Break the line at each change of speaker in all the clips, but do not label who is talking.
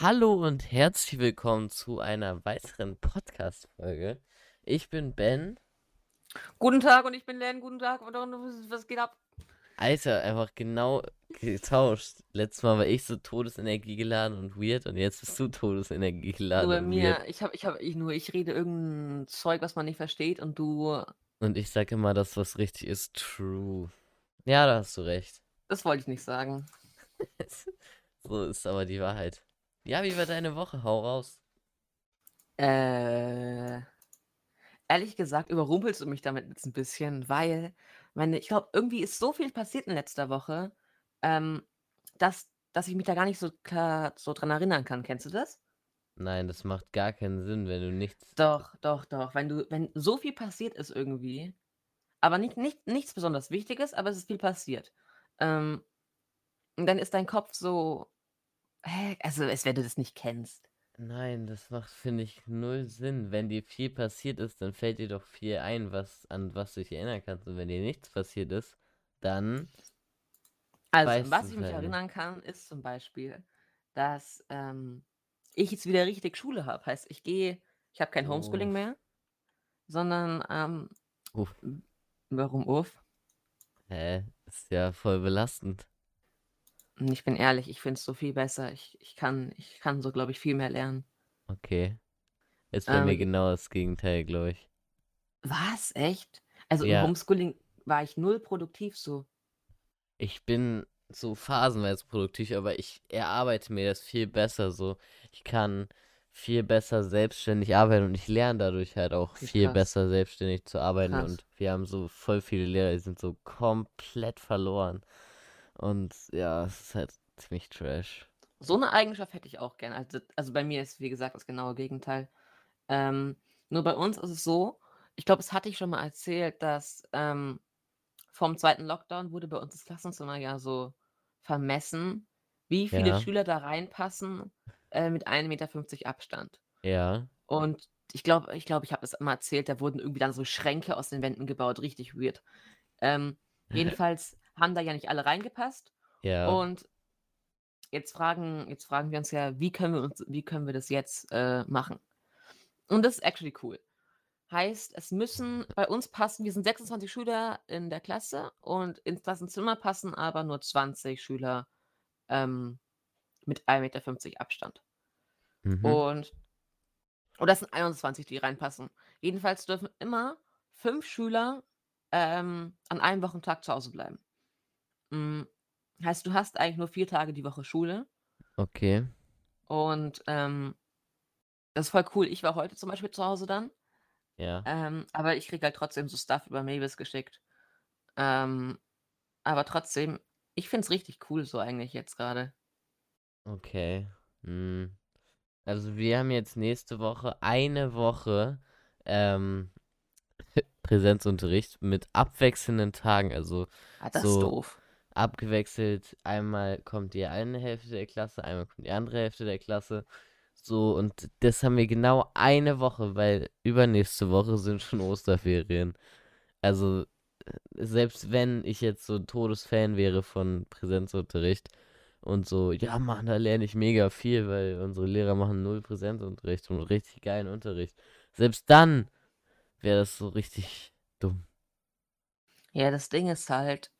Hallo und herzlich willkommen zu einer weiteren Podcast-Folge. Ich bin Ben.
Guten Tag und ich bin Len. Guten Tag was geht ab?
Alter, einfach genau getauscht. Letztes Mal war ich so Todesenergie geladen und weird und jetzt bist du Todesenergie geladen
Nur bei mir,
weird.
ich habe, ich habe, ich nur, ich rede irgendein Zeug, was man nicht versteht und du,
Und ich sage immer, das, was richtig ist, true. Ja, da hast du recht.
das wollte ich nicht sagen.
So ist aber die Wahrheit. Ja, wie war deine Woche? Hau raus.
Äh, ehrlich gesagt überrumpelst du mich damit jetzt ein bisschen, weil, meine, ich glaube, irgendwie ist so viel passiert in letzter Woche, ähm, dass, dass ich mich da gar nicht so klar so dran erinnern kann. Kennst du das?
Nein, das macht gar keinen Sinn, wenn du nichts.
Doch, doch, doch. Wenn du, wenn so viel passiert ist irgendwie, aber nicht, nicht, nichts besonders Wichtiges, aber es ist viel passiert. Ähm, und dann ist dein Kopf so, hä? Also, als wenn du das nicht kennst.
Nein, das macht, finde ich, null Sinn. Wenn dir viel passiert ist, dann fällt dir doch viel ein, was, an was du dich erinnern kannst. Und wenn dir nichts passiert ist, dann
Also, was ich mich
halt
erinnern kann, ist zum Beispiel, dass ähm, ich jetzt wieder richtig Schule habe. Heißt, ich gehe, ich habe kein Homeschooling
Uff.
mehr, sondern, ähm,
Uff.
warum uff?
Hä? Ist ja voll belastend.
Und Ich bin ehrlich, ich finde es so viel besser. Ich, ich, kann, ich kann so, glaube ich, viel mehr lernen.
Okay. Ist bei mir
Ähm,
genau das Gegenteil, glaube ich.
was? Echt? Also im
Ja,
Homeschooling war ich null produktiv so.
ich bin so phasenweise produktiv, aber ich erarbeite mir das viel besser so. Ich kann viel besser selbstständig arbeiten und ich lerne dadurch halt auch
Okay,
viel
krass.
besser selbstständig zu arbeiten
Krass.
und wir haben so voll viele Lehrer, die sind so komplett verloren. Und ja, es ist halt ziemlich trash.
So eine Eigenschaft hätte ich auch gern. Also, also bei mir ist, wie gesagt, das genaue Gegenteil. Ähm, nur bei uns ist es so, ich glaube, es hatte ich schon mal erzählt, dass ähm, vom zweiten Lockdown wurde bei uns das Klassenzimmer ja so vermessen, wie viele
Ja,
Schüler da reinpassen äh, mit 1,50 Meter Abstand.
ja.
Und ich glaube, ich, glaub, ich habe das immer erzählt, da wurden irgendwie dann so Schränke aus den Wänden gebaut, richtig weird. Ähm, jedenfalls haben da ja nicht alle reingepasst.
Ja.
Und jetzt fragen, jetzt fragen wir uns ja, wie können wir uns, wie können wir das jetzt äh, machen? Und das ist actually cool. Heißt, es müssen bei uns passen, wir sind 26 Schüler in der Klasse und ins Klassenzimmer passen aber nur 20 Schüler ähm, mit 1,50 Meter Abstand.
Mhm.
Und, oder es sind 21, die reinpassen. Jedenfalls dürfen immer fünf Schüler ähm, an einem Wochentag zu Hause bleiben. Mm, heißt, du hast eigentlich nur vier Tage die Woche Schule.
Okay.
Und ähm, das ist voll cool. Ich war heute zum Beispiel zu Hause dann.
Ja.
Ähm, aber ich krieg halt trotzdem so Stuff über Mavis geschickt. Ähm, aber trotzdem, ich find's richtig cool so eigentlich jetzt gerade.
Okay. Hm. Also wir haben jetzt nächste Woche eine Woche ähm, Präsenzunterricht mit abwechselnden Tagen. Also
Ah, das ist
so
doof.
Abgewechselt. Einmal kommt die eine Hälfte der Klasse, einmal kommt die andere Hälfte der Klasse. So, und das haben wir genau eine Woche, weil übernächste Woche sind schon Osterferien. Also, selbst wenn ich jetzt so ein Todesfan wäre von Präsenzunterricht und so, ja, Mann, da lerne ich mega viel, weil unsere Lehrer machen null Präsenzunterricht und richtig geilen Unterricht. Selbst dann wäre das so richtig dumm.
Ja, das Ding ist halt,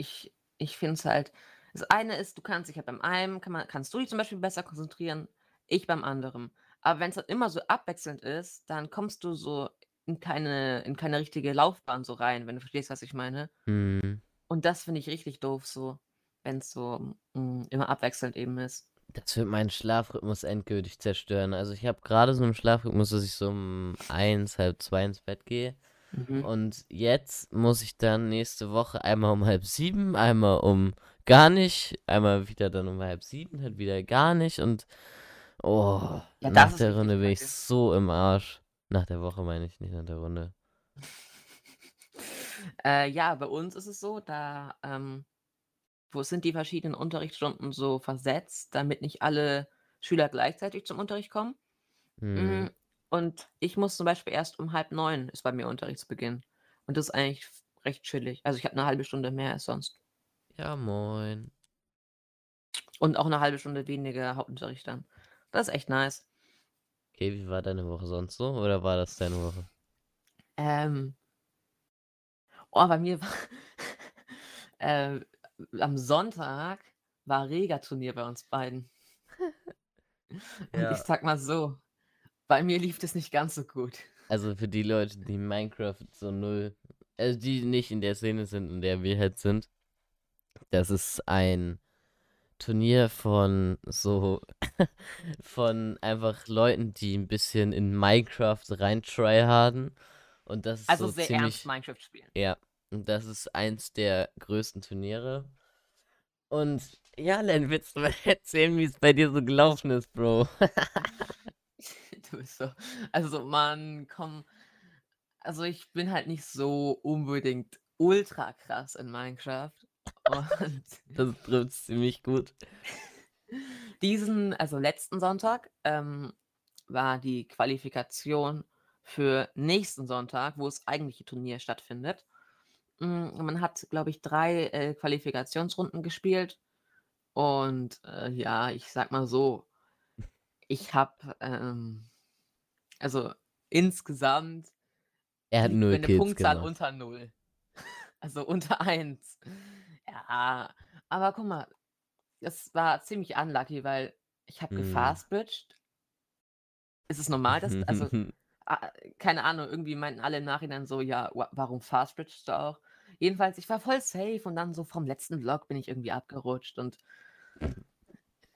ich, ich finde es halt, das eine ist, du kannst dich halt beim einen, kann man, kannst du dich zum Beispiel besser konzentrieren, ich beim anderen. Aber wenn es dann immer so abwechselnd ist, dann kommst du so in keine, in keine richtige Laufbahn so rein, wenn du verstehst, was ich meine.
Hm.
Und das finde ich richtig doof, so, wenn es so mm, immer abwechselnd eben ist.
Das wird meinen Schlafrhythmus endgültig zerstören. Also ich habe gerade so einen Schlafrhythmus, dass ich so um eins, halb zwei ins Bett gehe.
Mhm.
Und jetzt muss ich dann nächste Woche einmal um halb sieben, einmal um gar nicht, einmal wieder dann um halb sieben, halt wieder gar nicht. Und oh,
Ja,
nach der Runde bin ich so im Arsch. Nach der Woche meine ich, nicht nach der Runde.
Äh, ja, bei uns ist es so, da ähm, wo sind die verschiedenen Unterrichtsstunden so versetzt, damit nicht alle Schüler gleichzeitig zum Unterricht kommen.
Hm.
Und ich muss zum Beispiel erst um halb neun ist bei mir Unterrichtsbeginn. Und das ist eigentlich recht chillig. Also ich habe eine halbe Stunde mehr als sonst.
Ja, moin.
Und auch eine halbe Stunde weniger Hauptunterricht dann. Das ist echt nice.
Okay, wie war deine Woche sonst so? Oder war das deine Woche?
Ähm. Oh, bei mir war äh, am Sonntag war Rega-Turnier bei uns beiden. Und
Ja.
ich sag mal so, bei mir lief das nicht ganz so gut.
Also für die Leute, die Minecraft so null, also die nicht in der Szene sind, in der wir halt sind, das ist ein Turnier von so, von einfach Leuten, die ein bisschen in Minecraft rein tryharden. Und das ist
Also
so
sehr ernst
ziemlich,
Minecraft spielen.
ja, und das ist eins der größten Turniere. Und ja, Len, willst du mal erzählen, wie es bei dir so gelaufen ist, Bro?
Du bist so. Also, man, komm. Also, ich bin halt nicht so unbedingt ultra krass in Minecraft. Und
Das trifft ziemlich gut.
diesen, also letzten Sonntag, ähm, war die Qualifikation für nächsten Sonntag, wo das eigentliche Turnier stattfindet. Mm, Man hat, glaube ich, drei äh, Qualifikationsrunden gespielt. Und äh, ja, ich sag mal so, ich habe, ähm, also insgesamt
Er hat null
meine
Kills
Punktzahl
gemacht.
unter null. Also unter eins. Ja, aber guck mal, das war ziemlich unlucky, weil ich habe gefastbridged. Ist es normal, dass, also, ah, keine Ahnung, irgendwie meinten alle im Nachhinein so, ja, wa- warum fastbridgest du auch? Jedenfalls, ich war voll safe und dann so vom letzten Vlog bin ich irgendwie abgerutscht und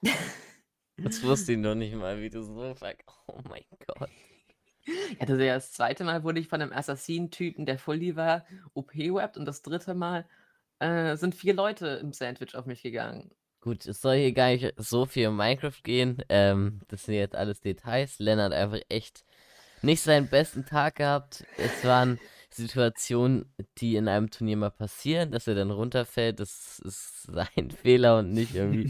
Das wusste ich noch nicht mal, wie du so fuck. Oh mein Gott.
Ja, das, ist ja das zweite Mal wurde ich von einem Assassin-Typen, der Fully war, OP-webbt und das dritte Mal äh, sind vier Leute im Sandwich auf mich gegangen.
Gut, es soll hier gar nicht so viel um Minecraft gehen. Ähm, das sind jetzt alles Details. Lennart hat einfach echt nicht seinen besten Tag gehabt. Es waren Situationen, die in einem Turnier mal passieren, dass er dann runterfällt. Das ist sein Fehler und nicht irgendwie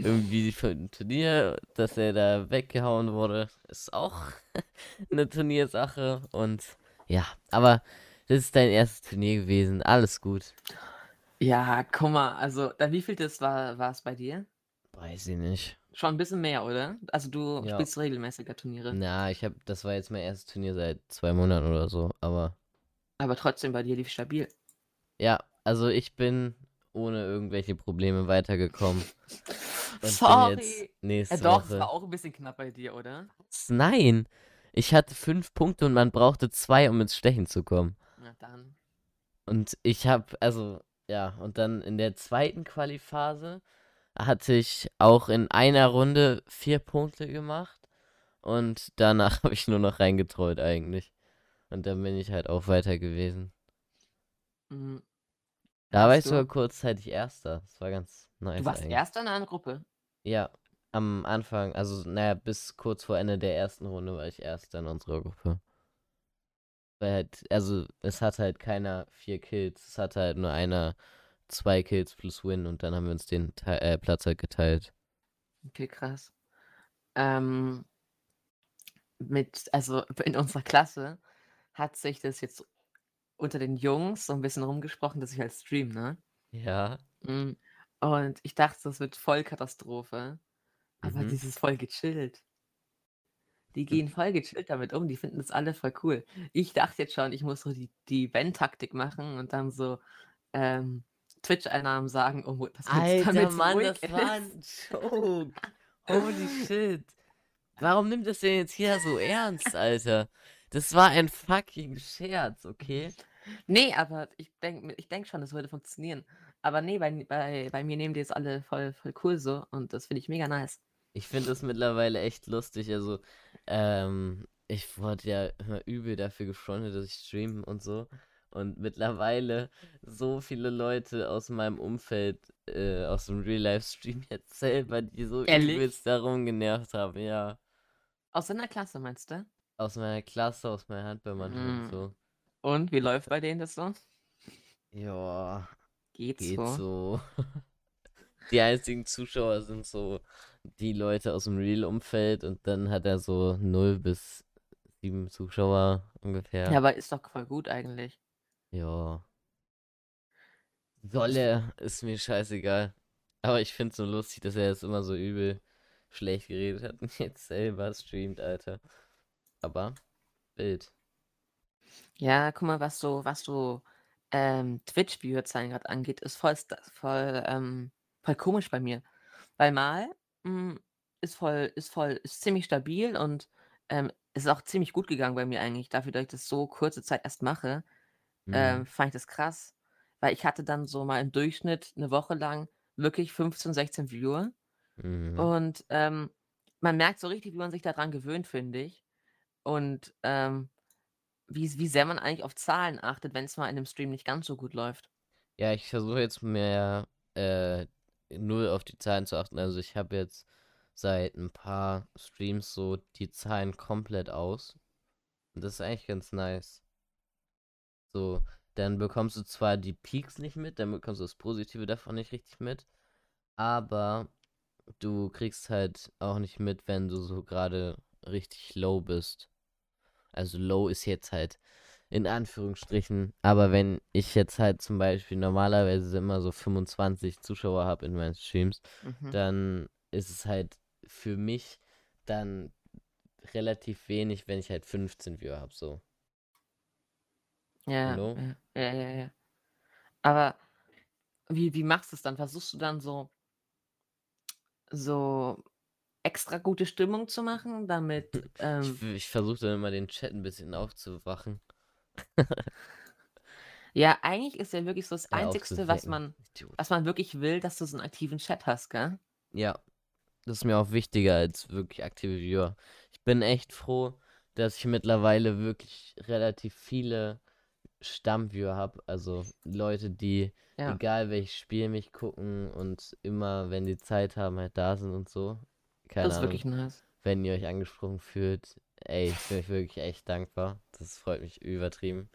irgendwie für ein Turnier, dass er da weggehauen wurde, ist auch eine Turniersache. Und ja, aber das ist dein erstes Turnier gewesen. Alles gut.
Ja, guck mal, also, dann wie viel das war, war es bei dir?
Weiß ich nicht.
Schon ein bisschen mehr, oder? Also du
Ja.
spielst regelmäßiger Turniere.
Na, ich habe, das war jetzt mein erstes Turnier seit zwei Monaten oder so. Aber
Aber trotzdem bei dir lief stabil.
ja, also ich bin ohne irgendwelche Probleme weitergekommen. Und bin
Sorry.
jetzt
Ja, doch, es war auch ein bisschen knapp bei dir, oder?
Nein, ich hatte fünf Punkte und man brauchte zwei, um ins Stechen zu kommen.
Na dann.
Und ich habe, also, ja, und dann in der zweiten Qualiphase hatte ich auch in einer Runde vier Punkte gemacht. Und danach habe ich nur noch reingetrollt eigentlich. Und dann bin ich halt auch weiter gewesen.
Mhm.
Da war ich sogar kurzzeitig Erster. Das war ganz nice
Du warst
eigentlich.
Erster in einer Gruppe.
Ja, am Anfang, also, naja, bis kurz vor Ende der ersten Runde war ich Erster in unserer Gruppe. Weil halt, also, es hat halt keiner vier Kills. Es hat halt nur einer zwei Kills plus Win und dann haben wir uns den Te äh, Platz halt geteilt.
Okay, krass. Ähm, mit, also in unserer Klasse hat sich das jetzt unter den Jungs so ein bisschen rumgesprochen, dass ich halt stream, ne?
Ja.
Mm, Und ich dachte, das wird voll Katastrophe. Aber
Mhm.
ist voll gechillt. Die gehen voll gechillt damit um, die finden das alle voll cool. Ich dachte jetzt schon, ich muss so die, die Wenn-Taktik machen und dann so ähm, Twitch-Einnahmen sagen, um was jetzt
Alter, Mann, das war
ist.
ein Joke. Holy shit. Warum nimmt das denn jetzt hier so ernst, Alter? Das war ein fucking Scherz, okay?
Nee, aber ich denke ich denk schon, das würde funktionieren. Aber nee, bei, bei, bei mir nehmen die jetzt alle voll, voll cool so und das finde ich mega nice.
Ich finde das mittlerweile echt lustig. Also, ähm, ich wurde ja immer übel dafür gefrontet, dass ich streame und so. Und mittlerweile so viele Leute aus meinem Umfeld, äh, aus dem Real-Life-Stream jetzt selber, die so
Ehrlich?
übelst darum genervt haben, ja.
Aus deiner Klasse, meinst du?
Aus meiner Klasse, aus meiner Handballmannschaft und
Mm.
so.
Und wie läuft bei denen das so?
Ja, geht
so?
so. Die einzigen Zuschauer sind so die Leute aus dem Real-Umfeld und dann hat er so 0 bis 7 Zuschauer ungefähr.
Ja, aber ist doch voll gut eigentlich.
Ja. Solle ist mir scheißegal. Aber ich finde es so lustig, dass er jetzt immer so übel schlecht geredet hat und jetzt selber streamt, Alter. Aber Bild.
Ja, guck mal, was so, was so ähm, Twitch-Viewerzahlen gerade angeht, ist voll, voll, ähm, voll komisch bei mir. Weil mal mh, hm, ist voll, ist voll, ist ziemlich stabil und ähm, ist auch ziemlich gut gegangen bei mir eigentlich. Dafür, dass ich das so kurze Zeit erst mache, ähm,
Mhm.
fand ich das krass. Weil ich hatte dann so mal im Durchschnitt eine Woche lang wirklich 15, 16 Viewer.
Mhm.
Und ähm, man merkt so richtig, wie man sich daran gewöhnt, finde ich. Und ähm, wie, wie sehr man eigentlich auf Zahlen achtet, wenn es mal in einem Stream nicht ganz so gut läuft.
Ja, ich versuche jetzt mehr äh, null auf die Zahlen zu achten. Also ich habe jetzt seit ein paar Streams so die Zahlen komplett aus. Und das ist eigentlich ganz nice. So, dann bekommst du zwar die Peaks nicht mit, dann bekommst du das Positive davon nicht richtig mit, aber du kriegst halt auch nicht mit, wenn du so gerade richtig low bist. Also low ist jetzt halt in Anführungsstrichen, aber wenn ich jetzt halt zum Beispiel normalerweise immer so 25 Zuschauer habe in meinen Streams,
Mhm.
dann ist es halt für mich dann relativ wenig, wenn ich halt 15 Viewer habe, so.
Ja,
Hallo?
ja, ja, ja, ja. Aber wie, wie machst du es dann? Versuchst du dann so, so extra gute Stimmung zu machen, damit. Ähm,
Ich, ich versuche dann immer den Chat ein bisschen aufzuwachen.
ja, eigentlich ist ja wirklich so das
Äh,
Einzigste, was man,
Idiot.
was man wirklich will, dass du so einen aktiven Chat hast, gell?
Ja, das ist mir auch wichtiger als wirklich aktive Viewer. Ich bin echt froh, dass ich mittlerweile wirklich relativ viele Stammviewer habe. Also Leute, die,
Ja.
egal welches Spiel mich gucken und immer, wenn die Zeit haben, halt da sind und so. Keine
Das ist
Ahnung.
wirklich nice.
Wenn ihr euch angesprochen fühlt, ey, ich bin euch wirklich echt dankbar. Das freut mich übertrieben.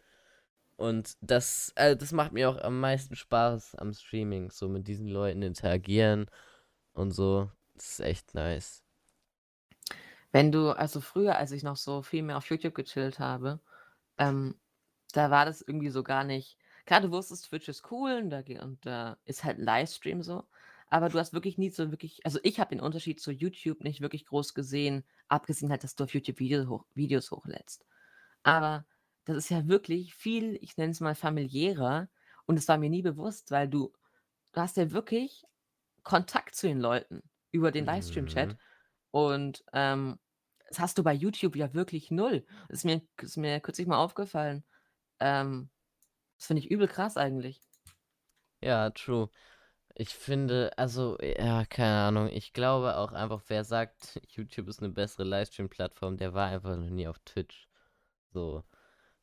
Und das, äh, das macht mir auch am meisten Spaß am Streaming, so mit diesen Leuten interagieren und so. Das ist echt nice.
Wenn du, also früher, als ich noch so viel mehr auf YouTube gechillt habe, ähm, da war das irgendwie so gar nicht. Klar, du wusstest, Twitch ist cool und da, und da ist halt Livestream so. Aber du hast wirklich nie so wirklich, also ich habe den Unterschied zu YouTube nicht wirklich groß gesehen, abgesehen halt, dass du auf YouTube Videos, hoch, Videos hochlädst. Aber das ist ja wirklich viel, ich nenne es mal familiärer und es war mir nie bewusst, weil du, du hast ja wirklich Kontakt zu den Leuten über den Livestream-Chat
Mhm.
und ähm, das hast du bei YouTube ja wirklich null. Das ist mir, ist mir kürzlich mal aufgefallen. Ähm, das finde ich übel krass eigentlich.
Ja, true. Ich finde, also, ja, keine Ahnung. Ich glaube auch einfach, wer sagt, YouTube ist eine bessere Livestream-Plattform, der war einfach noch nie auf Twitch. So.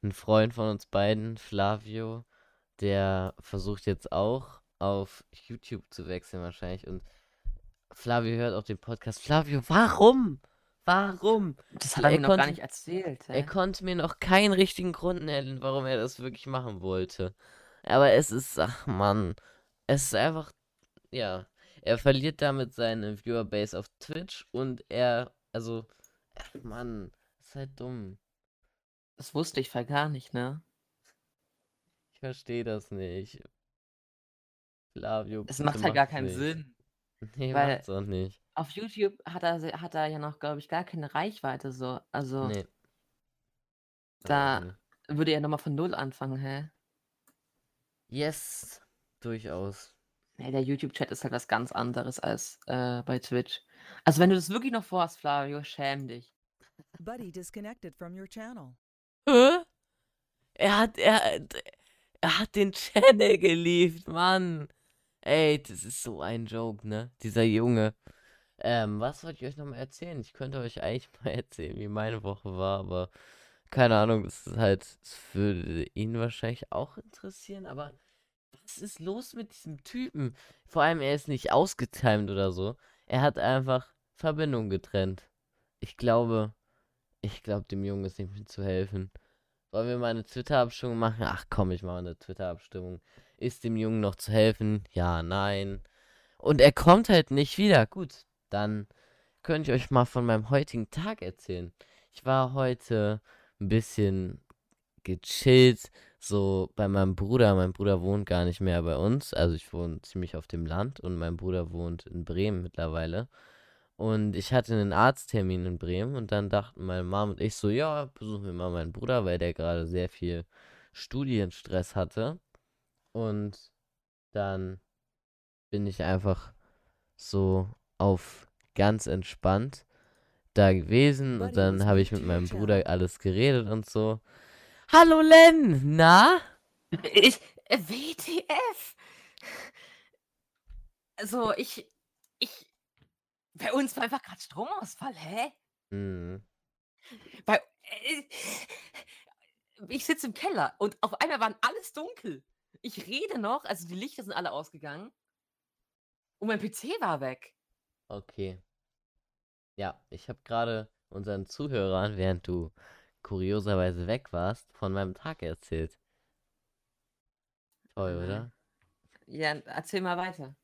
Ein Freund von uns beiden, Flavio, der versucht jetzt auch auf YouTube zu wechseln wahrscheinlich. Und Flavio hört auch den Podcast. Flavio, warum? Warum?
Das hat
Er
er mir noch gar
konnte-
nicht erzählt.
Er
Hä?
konnte mir noch keinen richtigen Grund nennen, warum er das wirklich machen wollte. Aber es ist, ach Mann, es ist einfach, ja, er verliert damit seine Viewerbase auf Twitch und er, also, ach Mann, ist halt dumm.
Das wusste ich voll gar nicht, ne?
Ich verstehe das nicht. Flavio,
Es macht halt gar keinen
nicht.
Sinn.
Nee,
weil-
macht's auch nicht.
Auf YouTube hat er, hat er ja noch, glaube ich, gar keine Reichweite so. Also
Nee.
Da-
Also,
würde er nochmal von Null anfangen, hä?
Yes, durchaus.
Nee, der YouTube-Chat ist halt was ganz anderes als äh, bei Twitch. Also wenn du das wirklich noch vorhast, Flavio, schäm dich.
Buddy disconnected from your channel.
Hä? Er hat, er, er hat den Channel geliefert, Mann. Ey, das ist so ein Joke, ne? Dieser Junge. Ähm, was wollte ich euch nochmal erzählen? Ich könnte euch eigentlich mal erzählen, wie meine Woche war, aber keine Ahnung, das ist halt, das würde ihn wahrscheinlich auch interessieren, aber was ist los mit diesem Typen? Vor allem, er ist nicht ausgetimed oder so. Er hat einfach Verbindung getrennt. Ich glaube, ich glaube, dem Jungen ist nicht mehr zu helfen. Wollen wir mal eine Twitter-Abstimmung machen? Ach komm, ich mache eine Twitter-Abstimmung. Ist dem Jungen noch zu helfen? Ja, nein. Und er kommt halt nicht wieder. Gut, dann könnte ich euch mal von meinem heutigen Tag erzählen. Ich war heute ein bisschen gechillt, so bei meinem Bruder. Mein Bruder wohnt gar nicht mehr bei uns. Also ich wohne ziemlich auf dem Land und mein Bruder wohnt in Bremen mittlerweile. Und ich hatte einen Arzttermin in Bremen und dann dachten meine Mom und ich so, ja, besuchen wir mal meinen Bruder, weil der gerade sehr viel Studienstress hatte. Und dann bin ich einfach so auf ganz entspannt da gewesen und dann habe ich mit meinem Bruder alles geredet und so. Hallo Len, na?
Ich, äh, WTF? Also, ich, ich, bei uns war einfach gerade Stromausfall, hä?
Mhm.
Bei, äh, ich sitze im Keller und auf einmal waren alles dunkel. Ich rede noch, also die Lichter sind alle ausgegangen und mein PC war weg.
Okay. Ja, ich habe gerade unseren Zuhörern, während du kurioserweise weg warst, von meinem Tag erzählt. Toll, oder?
Ja, erzähl mal weiter.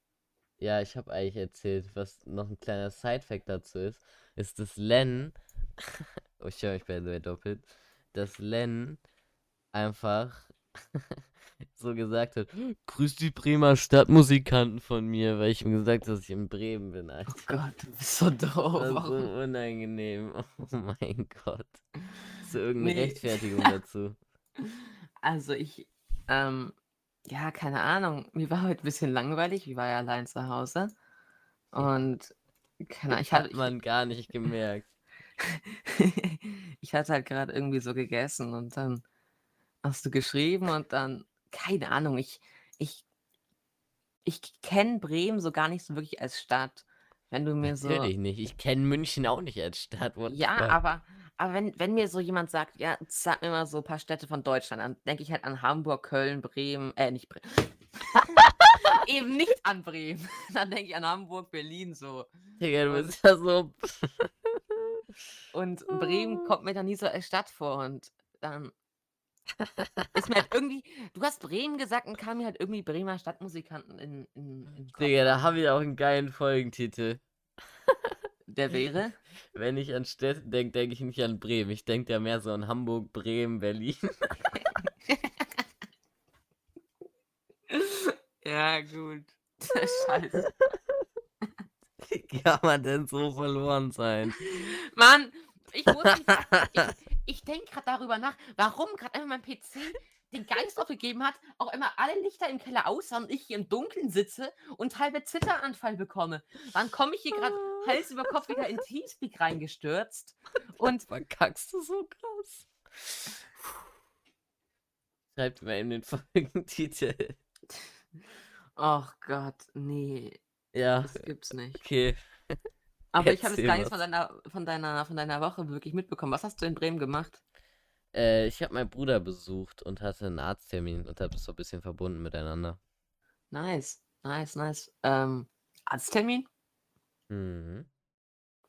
Ja, ich habe eigentlich erzählt, was noch ein kleiner Side-Fact dazu ist, ist, dass Len, oh, ich höre mich bei der doppelt, dass Len einfach so gesagt hat, grüß die Bremer Stadtmusikanten von mir, weil ich ihm gesagt habe, dass ich in Bremen bin, Alter.
Oh Gott, du bist so doof.
Das war so unangenehm. Oh mein Gott. Du irgendeine
Nee.
Rechtfertigung dazu?
Also ich, ähm, ja, keine Ahnung. Mir war heute ein bisschen langweilig. Ich war ja allein zu Hause. Und keine Ahnung, ich hatte,
Hat man gar nicht gemerkt.
ich hatte halt gerade irgendwie so gegessen und dann hast du geschrieben und dann, keine Ahnung, ich, ich, ich kenne Bremen so gar nicht so wirklich als Stadt. Wenn du mir so.
Natürlich nicht. Ich kenne München auch nicht als Stadt. What
Ja, aber, aber wenn, wenn mir so jemand sagt, ja, sag mir mal so ein paar Städte von Deutschland, dann denke ich halt an Hamburg, Köln, Bremen, äh, nicht Bremen. Eben nicht an Bremen. Dann denke ich an Hamburg, Berlin so.
Digga, du bist ja so.
Und Bremen kommt mir dann nie so als Stadt vor und dann ist mir halt irgendwie, du hast Bremen gesagt und kam mir halt irgendwie Bremer Stadtmusikanten in, in, in.
Digga, da haben wir auch einen geilen Folgentitel.
Der wäre?
Wenn ich an Städte denke, denke ich nicht an Bremen. Ich denke ja mehr so an Hamburg, Bremen, Berlin.
Ja, gut. Scheiße.
Wie kann man denn so verloren sein?
Mann, ich muss mich, ich, ich denke gerade darüber nach, warum gerade einfach mein PC den Geist aufgegeben hat, auch immer alle Lichter im Keller aus und ich hier im Dunkeln sitze und halbe Zitteranfall bekomme. Wann komme ich hier gerade Hals über Kopf wieder in Teamspeak reingestürzt? Und
Verkackst du so krass? Schreibt mal in den Folgentitel.
ach Gott, nee,
Ja,
das gibt's nicht.
okay.
Aber ich habe jetzt
Erzähl
gar nichts
was.
von deiner, von deiner, von deiner Woche wirklich mitbekommen. Was hast du in Bremen gemacht?
Äh, ich habe meinen Bruder besucht und hatte einen Arzttermin und habe es so ein bisschen verbunden miteinander.
Nice, nice, nice. Ähm, Arzttermin?
Mhm.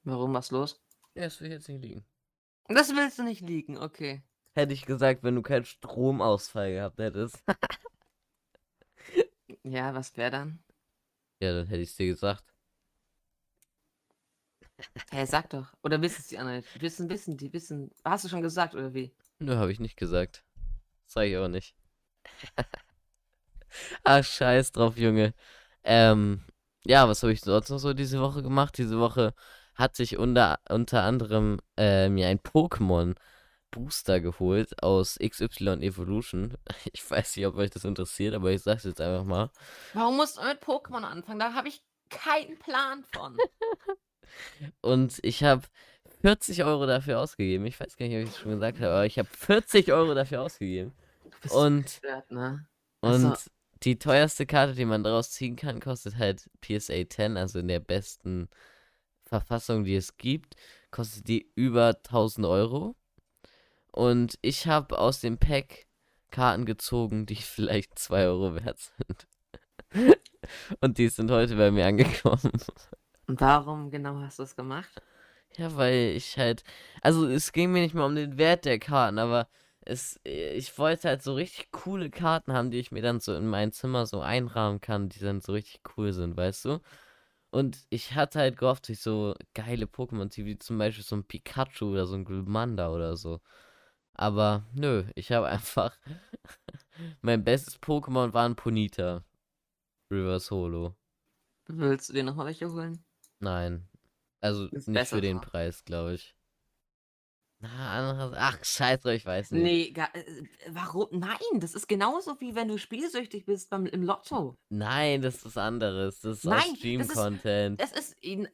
Warum, was los?
Ja, das will ich jetzt nicht liegen.
Das willst du nicht liegen, okay.
Hätte ich gesagt, wenn du keinen Stromausfall gehabt hättest.
Ja, was wäre dann?
ja, dann hätte ich es dir gesagt.
Hey, sag doch. Oder wissen es die anderen? Wissen, wissen, die wissen. Hast du schon gesagt, oder wie?
Nö, habe ich nicht gesagt. Sag ich auch nicht. Ach, scheiß drauf, Junge. Ähm, ja, was habe ich sonst noch so diese Woche gemacht? Diese Woche hatte ich unter, unter anderem äh, mir ein Pokémon Booster geholt aus XY Evolution. Ich weiß nicht, ob euch das interessiert, aber ich sag's jetzt einfach mal.
Warum musst du mit Pokémon anfangen? Da habe ich keinen Plan von.
Und ich habe 40 Euro dafür ausgegeben. Ich weiß gar nicht, ob ich es schon gesagt habe, aber ich habe 40 Euro dafür ausgegeben. Und
gestört, ne?
Und
Also-
die teuerste Karte, die man daraus ziehen kann, kostet halt PSA 10, also in der besten Verfassung, die es gibt, kostet die über 1000 Euro. Und ich habe aus dem Pack Karten gezogen, die vielleicht 2 Euro wert sind. Und die sind heute bei mir angekommen.
Und warum genau hast du es gemacht?
Ja, weil ich halt, also es ging mir nicht mal um den Wert der Karten, aber es, ich wollte halt so richtig coole Karten haben, die ich mir dann so in mein Zimmer so einrahmen kann, die dann so richtig cool sind, weißt du? Und ich hatte halt gehofft, durch so geile Pokémon, wie zum Beispiel so ein Pikachu oder so ein Glumanda oder so. Aber nö, ich habe einfach. mein bestes Pokémon war ein Ponita. Reverse Holo.
Willst du dir nochmal welche holen?
Nein. Also
Ist
nicht
besser
für den. Preis, glaube ich. Na, anderes. Ach, scheiße, ich weiß nicht.
Nee, ga, äh, warum? Nein, das ist genauso wie wenn du spielsüchtig bist beim, im Lotto.
Nein, das ist anderes. Das ist
Nein,
auch
das ist-
Stream-Content.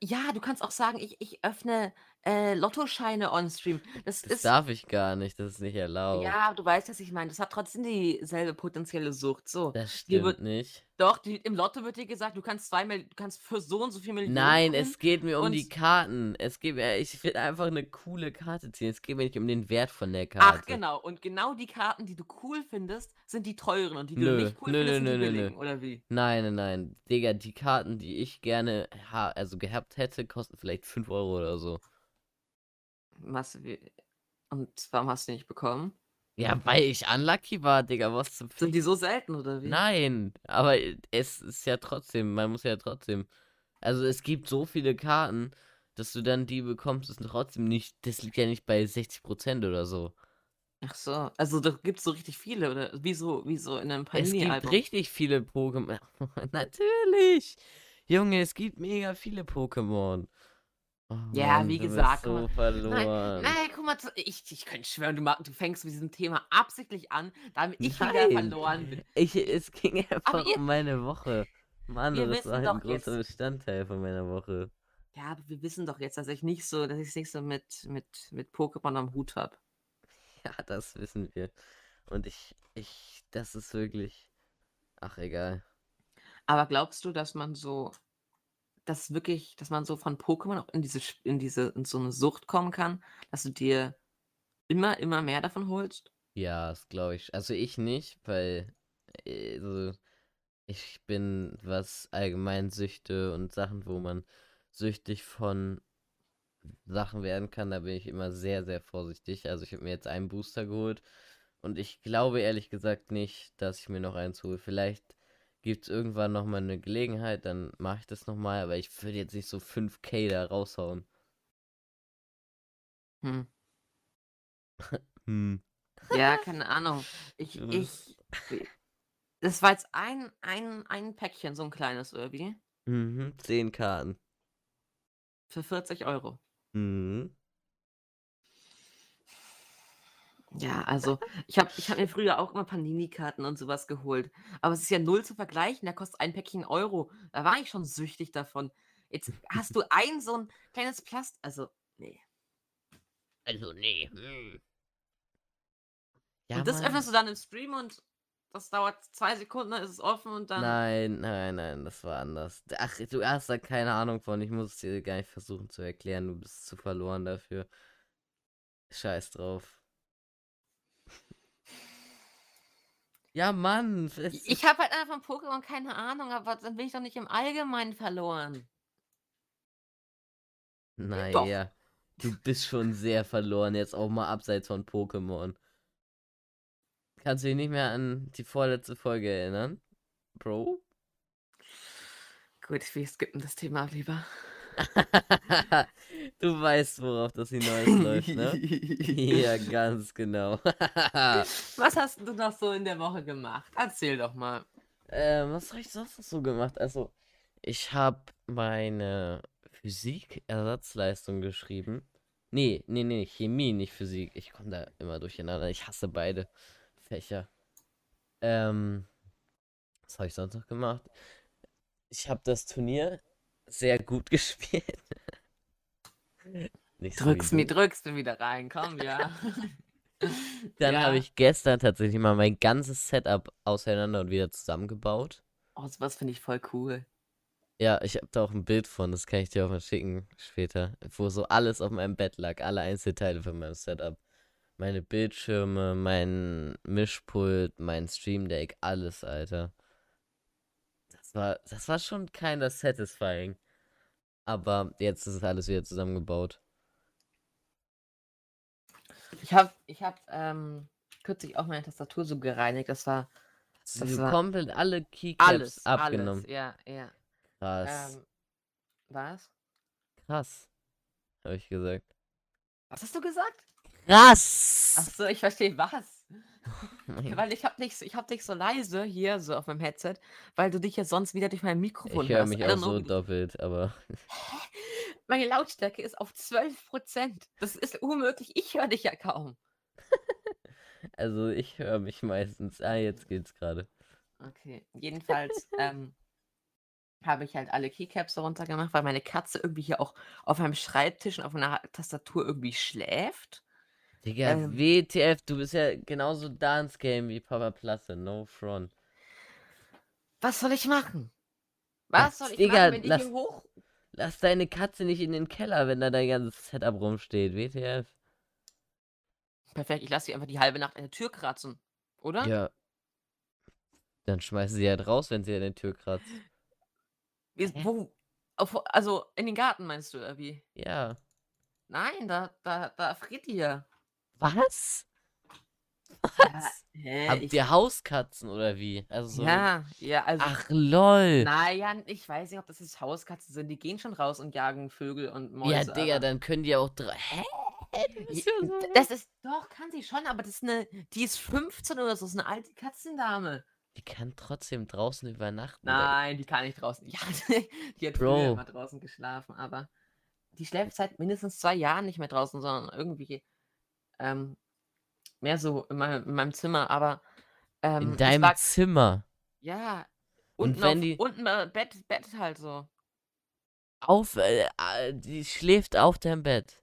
Ja, du kannst auch sagen, ich, ich öffne äh, Lottoscheine on-stream. Das,
Das
ist,
darf ich gar nicht, das ist nicht erlaubt.
ja, du weißt, was ich meine. Das hat trotzdem dieselbe potenzielle Sucht. So,
Das stimmt
wird-
nicht.
doch, die, im Lotto wird dir gesagt, du kannst zwei, du kannst für so und so viel Millionen.
Nein, es geht mir um die Karten. Es geht mir, ich will einfach eine coole Karte ziehen. Es geht mir nicht um den Wert von der Karte.
Ach, genau. Und genau die Karten, die du cool findest, sind die teuren. Und die
Nö,
du nicht cool
nö,
findest,
nö,
sind die
nö, nö, nö.
billigen. Oder wie?
Nein, nein, nein. Digga, die Karten, die ich gerne ha also gehabt hätte, kosten vielleicht 5 Euro oder so.
Was, und warum hast du die nicht bekommen?
Ja, weil ich unlucky war, Digga. Was zum
Sind die so selten, oder wie?
Nein, aber es ist ja trotzdem, man muss ja trotzdem. Also es gibt so viele Karten, dass du dann die bekommst, ist trotzdem nicht, das liegt ja nicht bei 60% oder so.
Ach so. Also, da gibt es so richtig viele, oder? Wie so, wie so in einem
Es gibt
Panini-Album.
richtig viele Pokémon. Natürlich! Junge, es gibt mega viele Pokémon. Oh
Ja,
Mann,
wie
du bist
gesagt,
so verloren.
Nein, guck mal, ich, ich könnte schwören, du, du fängst mit diesem Thema absichtlich an, damit ich wieder
Nein.
verloren bin.
Ich, es ging einfach
ihr-
um meine Woche. Mann, das war ein
doch
großer
jetzt-
Bestandteil von meiner Woche.
Ja, aber wir wissen doch jetzt, dass ich nicht so, dass ich es nicht so mit, mit, mit Pokémon am Hut habe.
Ja, das wissen wir. Und ich, ich, das ist wirklich. Ach, egal.
Aber glaubst du, dass man so, dass wirklich, dass man so von Pokémon auch in diese, in diese, in so eine Sucht kommen kann, dass du dir immer, immer mehr davon holst?
Ja, das glaube ich. Also ich nicht, weil äh, also ich bin, was allgemein Süchte und Sachen, wo man süchtig von Sachen werden kann, da bin ich immer sehr, sehr vorsichtig. Also ich habe mir jetzt einen Booster geholt und ich glaube ehrlich gesagt nicht, dass ich mir noch eins hole. Vielleicht gibt es irgendwann nochmal eine Gelegenheit, dann mache ich das nochmal, aber ich würde jetzt nicht so 5k da raushauen.
Hm.
Hm.
Ja, keine Ahnung. Ich, ich, das war jetzt ein, ein, ein Päckchen, so ein kleines irgendwie,
Mhm, 10 Karten.
für 40 Euro.
Mhm.
Ja, also ich habe ich hab mir früher auch immer Panini-Karten und sowas geholt. Aber es ist ja null zu vergleichen. Da kostet ein Päckchen Euro. Da war ich schon süchtig davon. Jetzt hast du ein so ein kleines Plast. Also, nee.
Also, nee. hm. Ja,
und das
Mann.
öffnest du dann im Stream und das dauert zwei Sekunden, dann ist es offen und dann.
Nein, nein, nein, das war anders. Ach, du hast da keine Ahnung von. Ich muss es dir gar nicht versuchen zu erklären. Du bist zu verloren dafür. Scheiß drauf. Ja, Mann. es-
Ich, habe halt einfach von Pokémon keine Ahnung, aber dann bin ich doch nicht im Allgemeinen verloren.
Naja, du bist schon sehr verloren, jetzt auch mal abseits von Pokémon. Kannst du dich nicht mehr an die vorletzte Folge erinnern? Bro?
Gut, wir skippen das Thema lieber.
du weißt, worauf das hinausläuft, ne? ja, ganz genau.
Was hast du noch so in der Woche gemacht? Erzähl doch mal.
ähm, was habe ich sonst noch so gemacht? Also, ich habe meine Physik-Ersatzleistung geschrieben. Nee, nee, nee, Chemie, nicht Physik. Ich komme da immer durcheinander. Ich hasse beide Fächer. Ähm, was habe ich sonst noch gemacht? Ich habe das Turnier sehr gut gespielt. Nicht so
Drückst
du.
mir, drückst du wieder rein, komm, ja.
Dann
Ja.
habe ich gestern tatsächlich mal mein ganzes Setup auseinander und wieder zusammengebaut.
Oh, sowas finde ich voll cool.
Ja, ich habe da auch ein Bild von, das kann ich dir auch mal schicken später, wo so alles auf meinem Bett lag, alle Einzelteile von meinem Setup. Meine Bildschirme, mein Mischpult, mein Stream Deck, alles, Alter. Das war, das war schon kinda satisfying. Aber jetzt ist alles wieder zusammengebaut.
Ich habe ich hab, ähm, kürzlich auch meine Tastatur so gereinigt. Das war Das
du
war
komplett alle Keycaps
alles,
abgenommen?
alles. Ja, ja.
Krass.
Ähm, was?
Krass. Habe ich gesagt.
Was hast du gesagt?
Krass!
Ach so, ich verstehe was. Weil ich hab dich, ich hab dich so leise hier so auf meinem Headset, weil du dich ja sonst wieder durch mein Mikrofon
Ich höre
hörst.
mich
I
auch
don't know,
so
wie du-
doppelt, aber
Meine Lautstärke ist auf 12%. Das ist unmöglich. Ich höre dich ja kaum.
also ich höre mich meistens. Ah, jetzt geht's gerade.
Okay, jedenfalls ähm, habe ich halt alle Keycaps darunter gemacht, weil meine Katze irgendwie hier auch auf meinem Schreibtisch und auf einer Tastatur irgendwie schläft.
Digga,
Ähm.
WTF, du bist ja genauso Dance Game wie Papa Plasse, no front.
Was soll ich machen? Was soll ich
Digga,
machen, wenn die
lass-
hier hoch...
Lass deine Katze nicht in den Keller, wenn da dein ganzes Setup rumsteht. WTF.
Perfekt, ich lasse sie einfach die halbe Nacht an der Tür kratzen. Oder?
Ja. Dann schmeißen sie halt raus, wenn sie an der Tür kratzt.
Wir-? Wo, auf, also in den Garten meinst du, wie?
Ja.
Nein, da, da, da friert die ja.
Was?
Ja, hä,
Habt ihr Hauskatzen oder wie? Also so.
ja, ja, also.
Ach lol.
Naja, ich weiß nicht, ob das jetzt Hauskatzen sind. Die gehen schon raus und jagen Vögel und Mäuse.
ja, Digga,
aber-
dann können die auch. Hä? Du bist ja so-
Das ist, doch, kann sie schon, aber das ist eine, die ist 15 oder so, ist eine alte Katzendame.
Die kann trotzdem draußen übernachten.
Nein, die kann nicht draußen. Ja, die hat
Bro.
früher immer draußen geschlafen, aber die schläft seit mindestens zwei Jahren nicht mehr draußen, sondern irgendwie ähm, mehr so in meinem, in meinem Zimmer, aber ähm,
In deinem
war-
Zimmer.
ja,
Und
unten, auf,
die-
unten äh, Bett, Bett halt so.
Auf, äh, die schläft auf deinem Bett.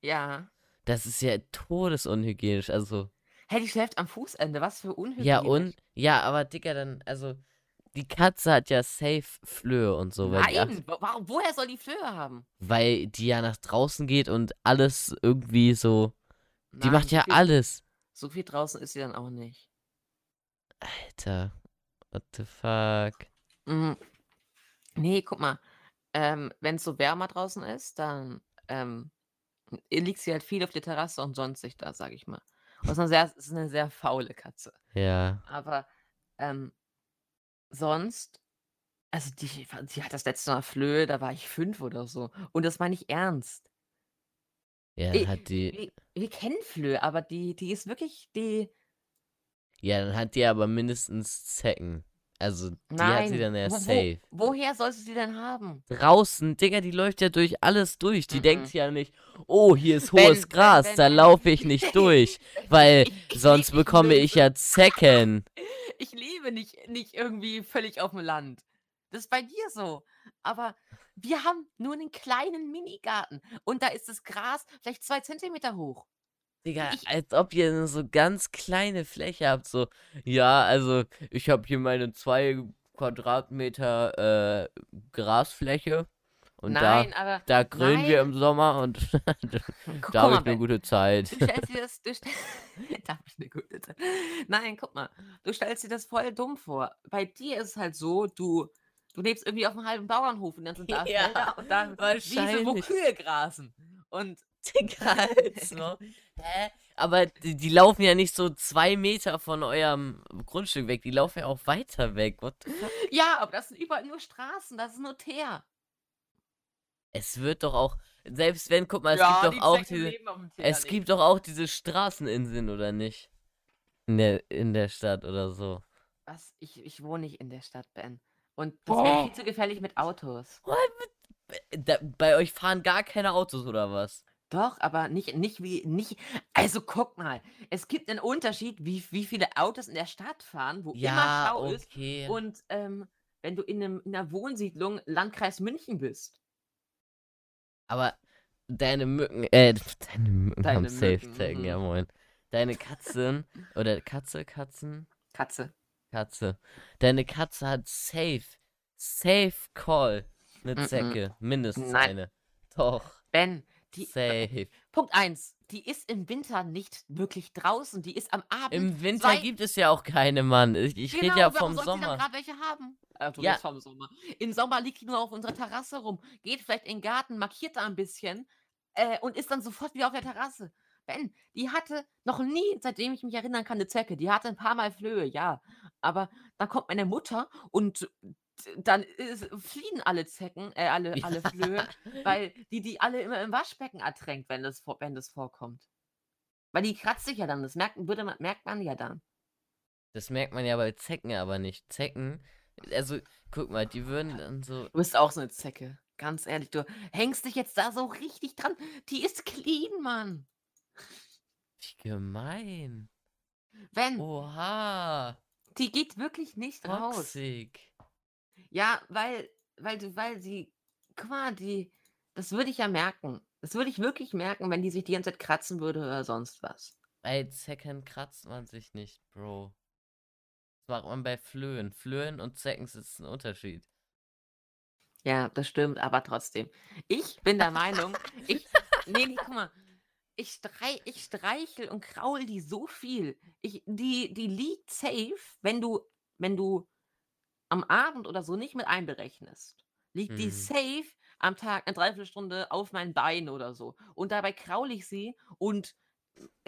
Ja.
Das ist ja todesunhygienisch. Also,
Hey, die schläft am Fußende, was für unhygienisch.
ja und? Ja, aber Digga, dann, also, die Katze hat ja safe Flöhe und so,
Nein, warum, woher soll die Flöhe haben?
weil die ja nach draußen geht und alles irgendwie so. Die
Nein,
macht
so
ja
viel-
alles.
So viel draußen ist sie dann auch nicht.
Alter, what the fuck?
Mhm. Nee, guck mal. Ähm, Wenn es so wärmer draußen ist, dann ähm, liegt sie halt viel auf der Terrasse und sonst sich da, sag ich mal. Und ist eine sehr, ist eine sehr faule Katze.
Ja,
Aber ähm, sonst, also die, die hat das letzte Mal Flöhe, da war ich fünf oder so. Und das meine ich ernst.
Ja, dann hat die,
Wir, wir kennen Flöhe, aber die, die ist wirklich, die.
ja, dann hat die aber mindestens Zecken. Also, die hat sie
Nein.
dann ja
wo,
safe.
Wo, woher soll sie die denn haben?
Draußen, Digga, die läuft ja durch alles durch. Die
Mhm.
denkt ja nicht, oh, hier ist hohes
wenn-
Gras,
wenn-
da laufe ich nicht durch, weil
Ich-
sonst
ich
bekomme ich ja Zecken.
Ich lebe nicht, nicht irgendwie völlig auf dem Land. Das ist bei dir so. Aber wir haben nur einen kleinen Minigarten. Und da ist das Gras vielleicht zwei Zentimeter hoch.
Digga,
Ich-
als ob ihr eine so ganz kleine Fläche habt, so, ja, also, ich habe hier meine zwei Quadratmeter äh, Grasfläche und
Nein,
da,
aber.
da grillen wir
nein.
im Sommer und da habe ich eine gute Zeit.
Du stellst dir das. Du stell, da hab ich eine gute Zeit. Nein, guck mal. Du stellst dir das voll dumm vor. Bei dir ist es halt so, du. Du lebst irgendwie auf einem halben Bauernhof und dann sind da
Ja,
Felder und da Wiese, wo. Kühe grasen. Und
Digga, halt's noch. Hä? Aber die, die laufen ja nicht so zwei Meter von eurem Grundstück weg, die laufen ja auch weiter weg. What
ja, aber das sind überall nur Straßen, das ist nur Teer.
Es wird doch auch, selbst wenn, guck mal, es
ja,
gibt
die
doch auch
Zecken
diese, es
nicht.
gibt doch auch diese Straßeninseln, oder nicht? In der, in der Stadt oder so.
Was? Ich, ich wohne nicht in der Stadt, Ben. Und das wäre viel zu gefährlich mit Autos.
Da, bei euch fahren gar keine Autos, oder was?
Doch, aber nicht, nicht wie, nicht. Also guck mal, es gibt einen Unterschied, wie, wie viele Autos in der Stadt fahren, wo immer
Ja,
Stau ist.
okay.
Und ähm, wenn du in, einem, in einer Wohnsiedlung Landkreis München bist.
Aber deine Mücken, äh, deine Mücken
Deine
haben safe Zecken,
mhm.
ja moin. Deine Katzen, oder Katze, Katzen?
Katze.
Katze. Deine Katze hat safe, safe Call. Eine
Mhm.
Zecke. Mindestens
Nein.
eine. Doch.
Ben, die.
Safe.
Punkt 1. Die ist im Winter nicht wirklich draußen. Die ist am Abend.
Im Winter
zwei-
gibt es ja auch keine, Mann. Ich, ich rede ja vom
dann
Sommer.
gerade welche haben? Äh, du
Ja.
vom Sommer. Im Sommer liegt die nur auf unserer Terrasse rum, geht vielleicht in den Garten, markiert da ein bisschen äh, und ist dann sofort wieder auf der Terrasse. Ben, die hatte noch nie, seitdem ich mich erinnern kann, eine Zecke. Die hatte ein paar Mal Flöhe, ja. Aber dann kommt meine Mutter und dann ist, fliehen alle Zecken, äh, alle, alle Flöhe, weil die die alle immer im Waschbecken ertränkt, wenn das, wenn das vorkommt. Weil die kratzt sich ja dann. Das merkt, würde man, merkt man ja dann.
Das merkt man ja bei Zecken aber nicht. Zecken, also guck mal, die würden dann so.
Du bist auch so eine Zecke. Ganz ehrlich, du hängst dich jetzt da so richtig dran. Die ist clean, Mann.
Wie gemein.
Wenn,
Oha.
Die geht wirklich nicht raus.
Toxic.
Ja, weil, weil weil sie, guck mal, die, das würde ich ja merken. Das würde ich wirklich merken, wenn die sich die ganze Zeit kratzen würde oder sonst was.
Bei Zecken kratzt man sich nicht, Bro. Das macht man bei Flöhen. Flöhen und Zecken ist ein Unterschied.
Ja, das stimmt, aber trotzdem. Ich bin der Meinung, ich, nee, nee, guck mal, ich, strei, ich streichel und kraul die so viel. Ich, die, die liegt safe, wenn du, wenn du am Abend oder so nicht mit einberechnest. Liegt die
Mhm.
safe am Tag eine Dreiviertelstunde auf mein Bein oder so. Und dabei kraul ich sie und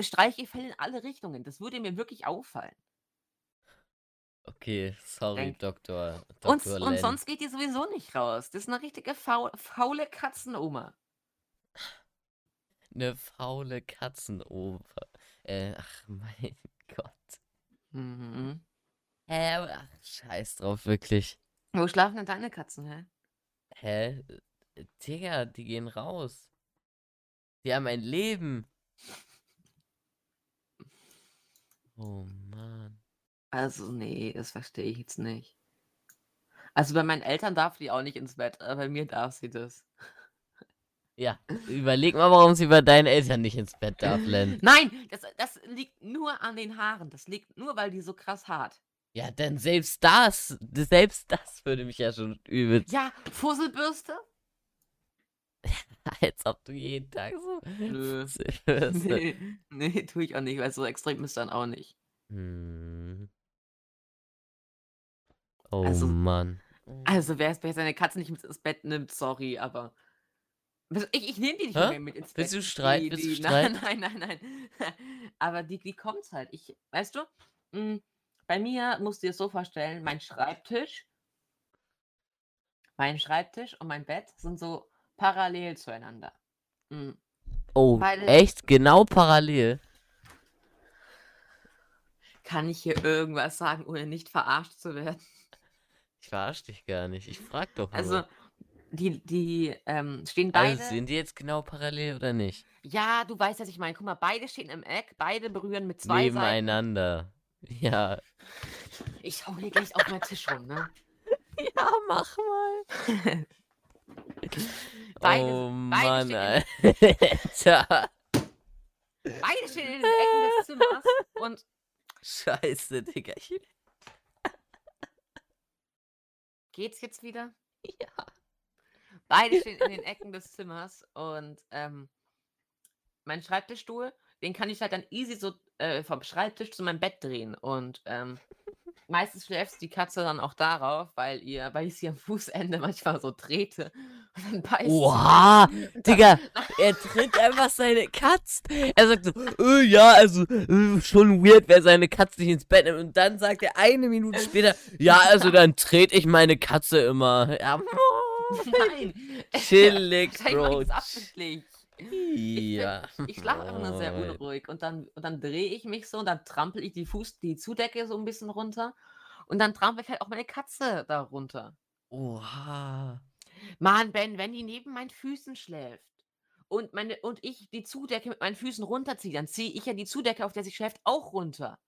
streiche Fell in alle Richtungen. Das würde mir wirklich auffallen.
Okay, sorry,
Denk-
Doktor.
Und,
Doktor
und
Len.
sonst geht die sowieso nicht raus. Das ist eine richtige faul, faule Katzenoma.
Eine faule Katzenoper. Äh, ach mein Gott.
Mhm.
Hä, ach, scheiß drauf, wirklich.
Wo schlafen denn deine Katzen, hä?
Hä? Äh, Digga, die gehen raus. Die haben ein Leben. Oh Mann.
Also, nee, das verstehe ich jetzt nicht. Also, bei meinen Eltern darf die auch nicht ins Bett, aber bei mir darf sie das.
Ja, überleg mal, warum sie bei deinen Eltern nicht ins Bett darf, Len.
Nein, das, das liegt nur an den Haaren. Das liegt nur, weil die so krass hart.
Ja, denn selbst das, selbst das würde mich ja schon übelst.
Ja, Fusselbürste?
Als ob du jeden Tag so.
Nö. Nee, nee, tue ich auch nicht, weil so extrem ist dann auch nicht.
Hm. Oh
Also-
Mann.
Also, wer, wer seine Katze nicht mit ins Bett nimmt, sorry, aber. Also, Ich, ich nehme die nicht
Hä?
mehr mit ins Bett.
Willst du Streit-
Die,
willst du
die,
Streit?
Nein, nein, nein, nein. Aber die, die kommt halt. Ich, weißt du, mh, bei mir musst du dir so vorstellen, mein Schreibtisch, mein Schreibtisch und mein Bett sind so parallel zueinander. Mm.
Oh,
Weil-
echt? Genau parallel?
Kann ich hier irgendwas sagen, ohne nicht verarscht zu werden?
Ich verarsch dich gar nicht. Ich frag doch nur.
Also, die, die ähm, stehen beide.
also sind die jetzt genau parallel oder nicht?
Ja, du weißt, was ich meine. Guck mal, beide stehen im Eck, beide berühren mit zwei Seiten.
Nebeneinander. Ja.
Ich hau hier gleich auf meinen Tisch rum, ne?
Ja, mach mal.
Beide-
oh
beide
Mann,
stehen
Alter.
Beide stehen in den Ecken des Zimmers und
Scheiße, Digga.
Geht's jetzt wieder?
Ja.
Beide stehen in den Ecken des Zimmers und ähm, mein Schreibtischstuhl, den kann ich halt dann easy so äh, vom Schreibtisch zu meinem Bett drehen und ähm, meistens schläft die Katze dann auch darauf, weil ihr, weil ich sie am Fußende manchmal so trete und dann beißt sie
Oha, Digga, er tritt einfach seine Katze. Er sagt so, äh, ja, also äh, schon weird, wer seine Katze nicht ins Bett nimmt. Und dann sagt er eine Minute später, ja, also dann trete ich meine Katze immer. Ja,
Nein!
chillig, Bro. Ja.
Ich schlafe einfach nur sehr unruhig und dann, und dann drehe ich mich so und dann trampel ich die Fuß, die Zudecke so ein bisschen runter und dann trampel ich halt auch meine Katze da runter.
Oha.
Mann, Ben, wenn die neben meinen Füßen schläft und, meine, und ich die Zudecke mit meinen Füßen runterziehe, dann ziehe ich ja die Zudecke, auf der sie schläft, auch runter.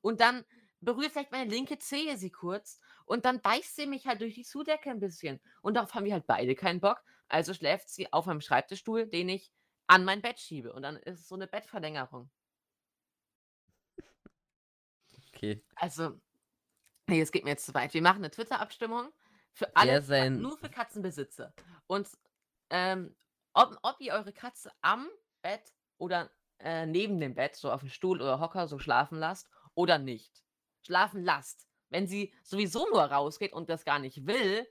Und dann berührt vielleicht meine linke Zehe sie kurz und dann beißt sie mich halt durch die Zudecke ein bisschen. Und darauf haben wir halt beide keinen Bock. Also schläft sie auf meinem Schreibtischstuhl, den ich an mein Bett schiebe. Und dann ist es so eine Bettverlängerung.
Okay.
Also, nee, es geht mir jetzt zu weit. Wir machen eine Twitter-Abstimmung für alle,
sein-
nur für Katzenbesitzer. Und ähm, ob, ob ihr eure Katze am Bett oder äh, neben dem Bett, so auf dem Stuhl oder Hocker, so schlafen lasst oder nicht. Schlafen lasst. Wenn sie sowieso nur rausgeht und das gar nicht will,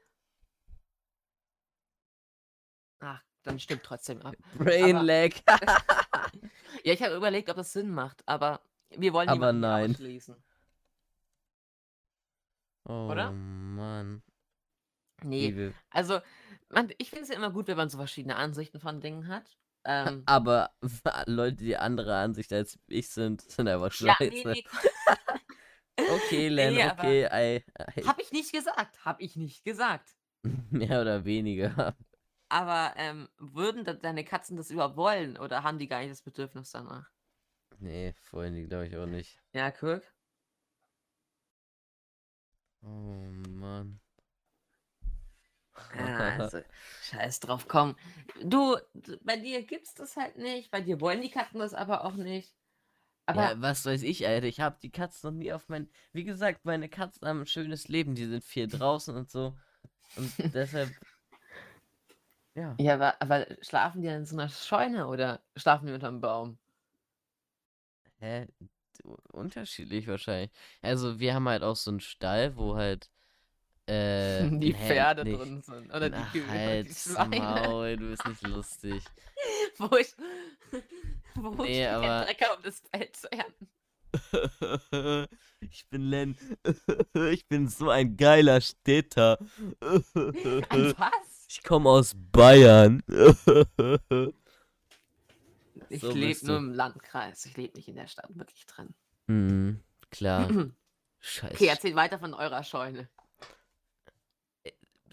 ach, dann stimmt trotzdem ab.
Brain
Aber-
lag.
Ja, ich habe überlegt, ob das Sinn macht, aber wir wollen
Aber nein.
ausschließen.
oh
Oder?
Mann.
Nee,
Liebe.
Also, man, ich finde es ja immer gut, wenn man so verschiedene Ansichten von Dingen hat. Ähm,
Aber Leute, die anderer Ansicht als ich sind, sind einfach
ja,
scheiße.
nee, nee,
Okay, Len,
Nee,
okay, I, I,
hab ich nicht gesagt. Hab ich nicht gesagt.
mehr oder weniger.
Aber ähm, würden deine Katzen das überhaupt wollen oder haben die gar nicht das Bedürfnis danach?
Nee, die, glaube ich, auch nicht.
Ja, Kirk?
Oh Mann.
Ja, also, scheiß drauf, komm. Du, bei dir gibt's das halt nicht, bei dir wollen die Katzen das aber auch nicht. Aber
ja, was weiß ich, Alter. Ich habe die Katzen noch nie auf mein. Wie gesagt, meine Katzen haben ein schönes Leben. Die sind viel draußen und so. Und deshalb. Ja.
Ja, aber, aber schlafen die in so einer Scheune oder schlafen die unterm Baum?
Hä? Unterschiedlich wahrscheinlich. Also, wir haben halt auch so einen Stall, wo halt. Äh,
die
hä,
Pferde
nee.
drin sind. Oder die Kühe, oder die Schweine.
Maul, du bist nicht lustig.
Wo ich, wo
Nee,
ich
aber-
den Trecker um das Feld zu ernten.
Ich bin Len. Ich bin so ein geiler Städter.
Ein was?
Ich komme aus Bayern.
Ich
So
lebe nur im Landkreis. Ich lebe nicht in der Stadt wirklich drin.
Hm, klar.
okay,
Scheiße.
erzähl weiter von eurer Scheune.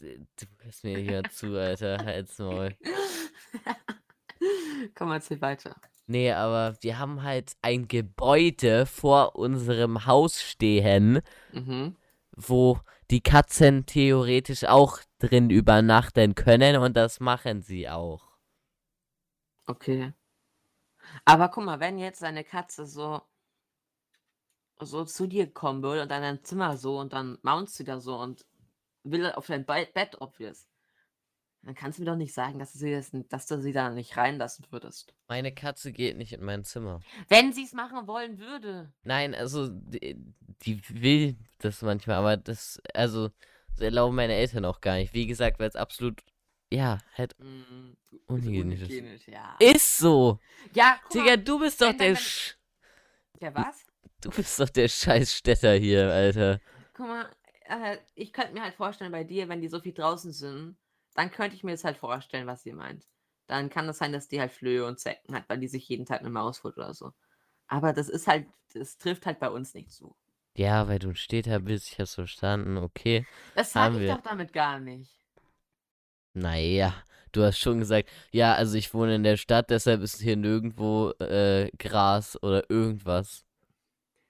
Du hörst mir hier zu, Alter. Halt's Maul.
Komm, erzähl weiter.
Nee, aber wir haben halt ein Gebäude vor unserem Haus stehen,
Mhm.
wo die Katzen theoretisch auch drin übernachten können und das machen sie auch.
Okay. Aber guck mal, wenn jetzt deine Katze so, so zu dir kommen würde und in dein Zimmer so und dann mount sie da so und will auf dein Be Bett obvious, dann kannst du mir doch nicht sagen, dass du sie, das, dass du sie da nicht reinlassen würdest.
Meine Katze geht nicht in mein Zimmer.
Wenn sie es machen wollen würde.
Nein, also die, die will das manchmal, aber das, also, das erlauben meine Eltern auch gar nicht. Wie gesagt, weil es absolut, ja, halt
Mm,
Unhygienisch ist.
unhygienisch, ja.
ist so.
Ja, guck
Digga,
mal.
du bist doch
wenn-
der,
wenn-
Sch
Ja, was?
du bist doch der Scheißstädter hier, Alter.
Guck mal, äh, ich könnte mir halt vorstellen, bei dir, wenn die so viel draußen sind, dann könnte ich mir das halt vorstellen, was sie meint. Dann kann das sein, dass die halt Flöhe und Zecken hat, weil die sich jeden Tag eine Maus holt oder so. Aber das ist halt, das trifft halt bei uns nicht zu.
Ja, weil du Städter bist, ich hab's verstanden, okay.
Das sage ich
wir.
doch damit gar nicht.
Naja, du hast schon gesagt, ja, also ich wohne in der Stadt, deshalb ist hier nirgendwo äh, Gras oder irgendwas,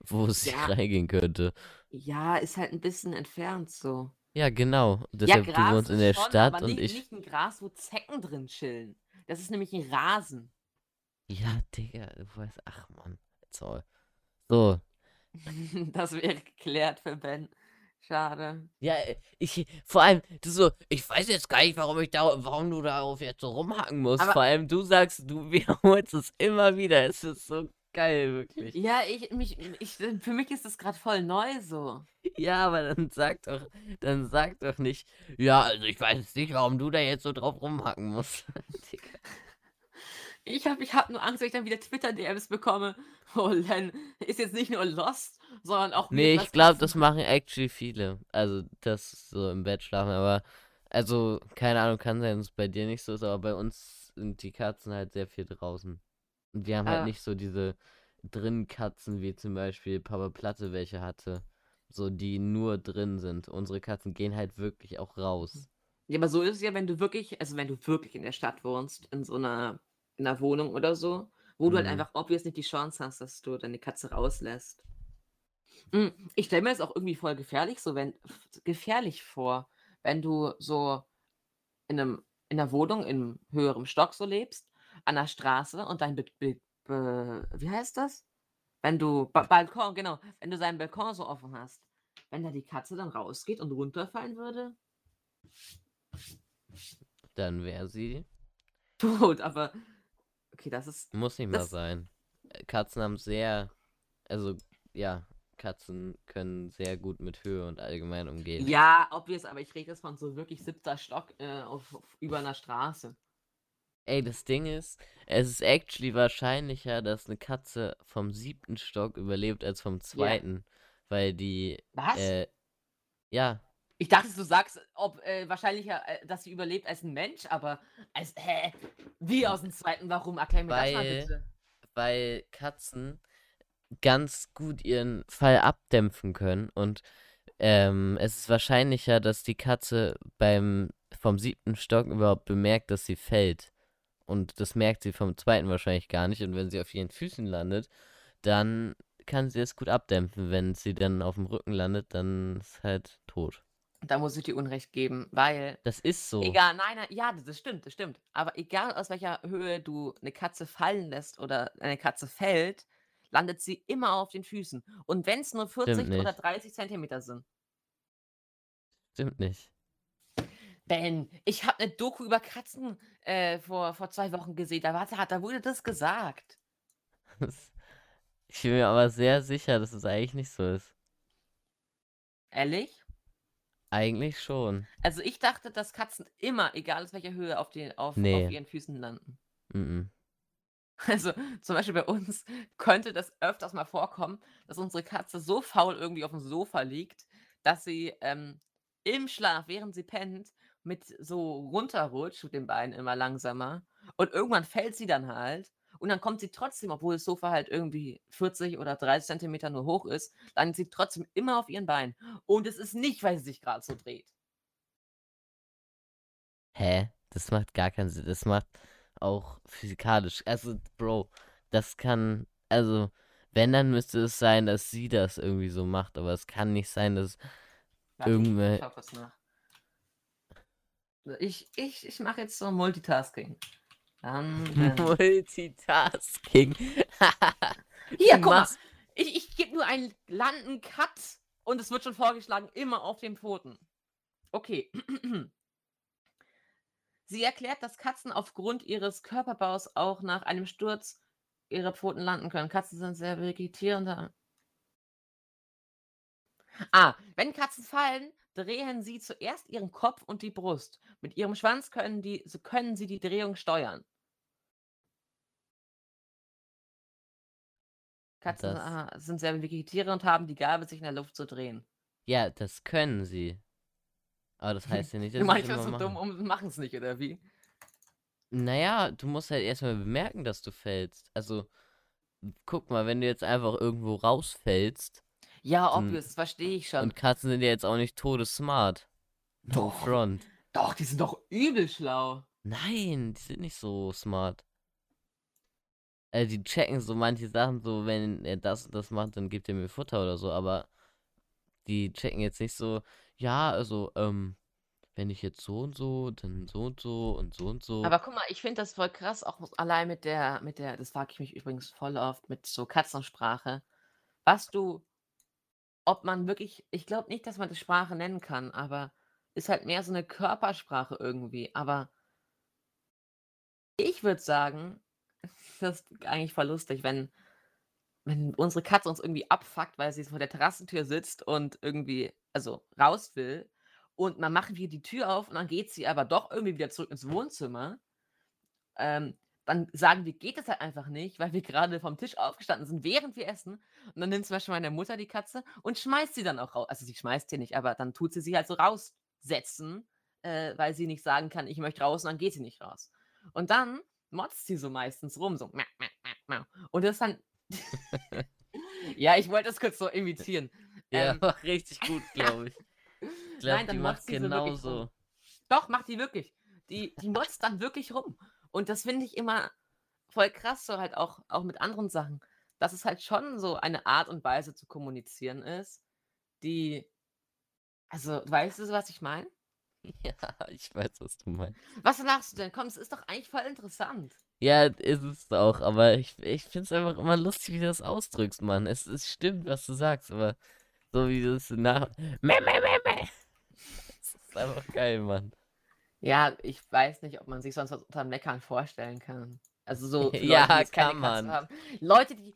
wo es
Ja.
reingehen könnte.
Ja, ist halt ein bisschen entfernt so.
Ja, genau.
Ja,
Deshalb, du
Gras
wohnst in der
schon,
Stadt
aber
und
nicht,
ich.
nicht ein Gras, wo Zecken drin chillen. Das ist nämlich ein Rasen.
Ja, Digga, du weißt, ach man, so. So,
das wäre geklärt für Ben. Schade.
ja, ich, vor allem, du so, ich weiß jetzt gar nicht, warum ich da, warum du darauf jetzt so rumhacken musst.
Aber-
vor allem, du sagst, du wiederholst es immer wieder. Es ist so geil, wirklich.
Ja, ich, mich, ich, für mich ist das gerade voll neu so.
Ja, aber dann sag doch, dann sag doch nicht, ja, also ich weiß jetzt nicht, warum du da jetzt so drauf rumhacken musst. Digga.
Ich habe ich hab nur Angst, dass ich dann wieder Twitter-DMs bekomme. Oh, Len ist jetzt nicht nur Lost, sondern auch
Nee, ich glaube, das machen actually viele. Also, das so im Bett schlafen, aber, also, keine Ahnung, kann sein, dass es bei dir nicht so ist, aber bei uns sind die Katzen halt sehr viel draußen. Und wir haben halt
Ah.
nicht so diese drin Katzen, wie zum Beispiel Papa Platte welche hatte. So, die nur drin sind. Unsere Katzen gehen halt wirklich auch raus.
Ja, aber so ist es ja, wenn du wirklich, also wenn du wirklich in der Stadt wohnst, in so einer, in einer Wohnung oder so, wo du halt
Mhm.
einfach obvious nicht die Chance hast, dass du deine Katze rauslässt. Mm, Ich stelle mir das auch irgendwie voll gefährlich, so wenn gefährlich vor, wenn du so in einem in einer Wohnung im höheren Stock so lebst, an der Straße und dein Be Be Be wie heißt das? Wenn du ba Balkon, genau, wenn du seinen Balkon so offen hast, wenn da die Katze dann rausgeht und runterfallen würde,
Dann wäre sie.
tot, aber okay, das ist
Muss nicht mal sein. Äh, Katzen haben sehr, also ja, Katzen können sehr gut mit Höhe und allgemein umgehen.
ja, obvious, aber ich rede jetzt von so wirklich siebter Stock äh, auf, auf über einer Straße.
Ey, das Ding ist, es ist actually wahrscheinlicher, dass eine Katze vom siebten Stock überlebt als vom zweiten. Weil die,
Was?
äh, ja,
Ich dachte, du sagst, ob äh, wahrscheinlicher, äh, dass sie überlebt als ein Mensch, aber als hä? Wie aus dem zweiten Warum? Erklär mir das mal
Weil-
bitte.
weil Katzen ganz gut ihren Fall abdämpfen können und ähm, es ist wahrscheinlicher, dass die Katze beim vom siebten Stock überhaupt bemerkt, dass sie fällt. Und das merkt sie vom zweiten wahrscheinlich gar nicht. Und wenn sie auf ihren Füßen landet, dann kann sie es gut abdämpfen. Wenn sie dann auf dem Rücken landet, dann ist halt tot.
Da muss ich dir Unrecht geben, weil
Das ist so.
Egal, nein, nein, ja, das- stimmt, das stimmt. Aber egal aus welcher Höhe du eine Katze fallen lässt oder eine Katze fällt, landet sie immer auf den Füßen. Und wenn es nur 40 oder
nicht.
30 Zentimeter sind.
Stimmt nicht.
Ben, ich habe eine Doku über Katzen äh, vor, vor zwei Wochen gesehen. Da, war, da wurde das gesagt.
Ich bin mir aber sehr sicher, dass es eigentlich nicht so ist.
Ehrlich?
Eigentlich schon.
Also ich dachte, dass Katzen immer, egal aus welcher Höhe, auf, den, auf,
Nee.
auf ihren Füßen landen.
Mhm.
Also zum Beispiel bei uns könnte das öfters mal vorkommen, dass unsere Katze so faul irgendwie auf dem Sofa liegt, dass sie ähm, im Schlaf, während sie pennt, mit so runterrutscht mit den Beinen immer langsamer. Und irgendwann fällt sie dann halt. Und dann kommt sie trotzdem, obwohl das Sofa halt irgendwie 40 oder 30 Zentimeter nur hoch ist, landet sie trotzdem immer auf ihren Beinen. Und es ist nicht, weil sie sich gerade so dreht.
Hä? Das macht gar keinen Sinn. Das macht auch physikalisch. Also, Bro, das kann. Also, wenn, dann müsste es sein, dass sie das irgendwie so macht. Aber es kann nicht sein, dass.
Ich
Irgendwel-
schau kurz nach. Ich, ich, ich mache jetzt so Multitasking. Landen.
Multitasking.
Hier, guck mal. Ich, ich gebe nur einen Landen Cut und es wird schon vorgeschlagen, immer auf den Pfoten. Okay. Sie erklärt, dass Katzen aufgrund ihres Körperbaus auch nach einem Sturz ihre Pfoten landen können. Katzen sind sehr vegetierende. Ah, wenn Katzen fallen, drehen sie zuerst ihren Kopf und die Brust. Mit ihrem Schwanz können, die, so können sie die Drehung steuern. Katzen
Das-
ah, sind sehr Vegetiere und haben die Gabe, sich in der Luft zu drehen.
Ja, das können sie. Aber das heißt ja nicht, dass sie
das
immer
so dumm
machen.
und machen es nicht, oder wie?
Naja, du musst halt erstmal bemerken, dass du fällst. Also, guck mal, wenn du jetzt einfach irgendwo rausfällst.
Ja,
Dann-
obvious, das verstehe ich schon.
Und Katzen sind ja jetzt auch nicht todessmart. No
Doch.
front.
Doch, die sind doch übel schlau.
Nein, die sind nicht so smart. Äh, die checken so manche Sachen, so wenn er das und das macht, dann gibt er mir Futter oder so, aber die checken jetzt nicht so, ja, also, ähm, wenn ich jetzt so und so, dann so und so und so und so.
Aber guck mal, ich finde das voll krass, auch allein mit der, mit der, das frage ich mich übrigens voll oft, mit so Katzensprache. Was du, ob man wirklich, ich glaube nicht, dass man das Sprache nennen kann, aber ist halt mehr so eine Körpersprache irgendwie. Aber ich würde sagen, das ist eigentlich voll lustig, wenn, wenn unsere Katze uns irgendwie abfuckt, weil sie vor der Terrassentür sitzt und irgendwie, also raus will. Und man machen wir die Tür auf und dann geht sie aber doch irgendwie wieder zurück ins Wohnzimmer. Ähm, dann sagen wir, geht das halt einfach nicht, weil wir gerade vom Tisch aufgestanden sind, während wir essen. Und dann nimmt zum Beispiel meine Mutter die Katze und schmeißt sie dann auch raus. Also sie schmeißt sie nicht, aber dann tut sie sie halt so raussetzen, äh, weil sie nicht sagen kann, ich möchte raus und dann geht sie nicht raus. Und dann motzt sie so meistens rum, so. Und das ist dann. ja, ich wollte das kurz so imitieren.
ja,
ähm,
war richtig gut, glaube ich. Ich glaube,
Nein, dann
die macht
so
genauso.
rum. Doch, macht die wirklich. Die, die motzt dann wirklich rum. Und das finde ich immer voll krass, so halt auch, auch mit anderen Sachen. Dass es halt schon so eine Art und Weise zu kommunizieren ist, die. Also, weißt du, was ich meine?
Ja, ich weiß, was du meinst.
Was lachst du denn? Komm, es ist doch eigentlich voll interessant.
Ja, ist es auch, aber ich, ich finde es einfach immer lustig, wie du das ausdrückst, Mann. Es, es stimmt, was du sagst, aber so wie du es nach. Meh, meh, meh, meh. Das ist einfach geil, Mann.
Ja, ich weiß nicht, ob man sich sonst was unter Meckern vorstellen kann. Also so für
Ja,
Leute, die
kann man.
haben. Leute, die.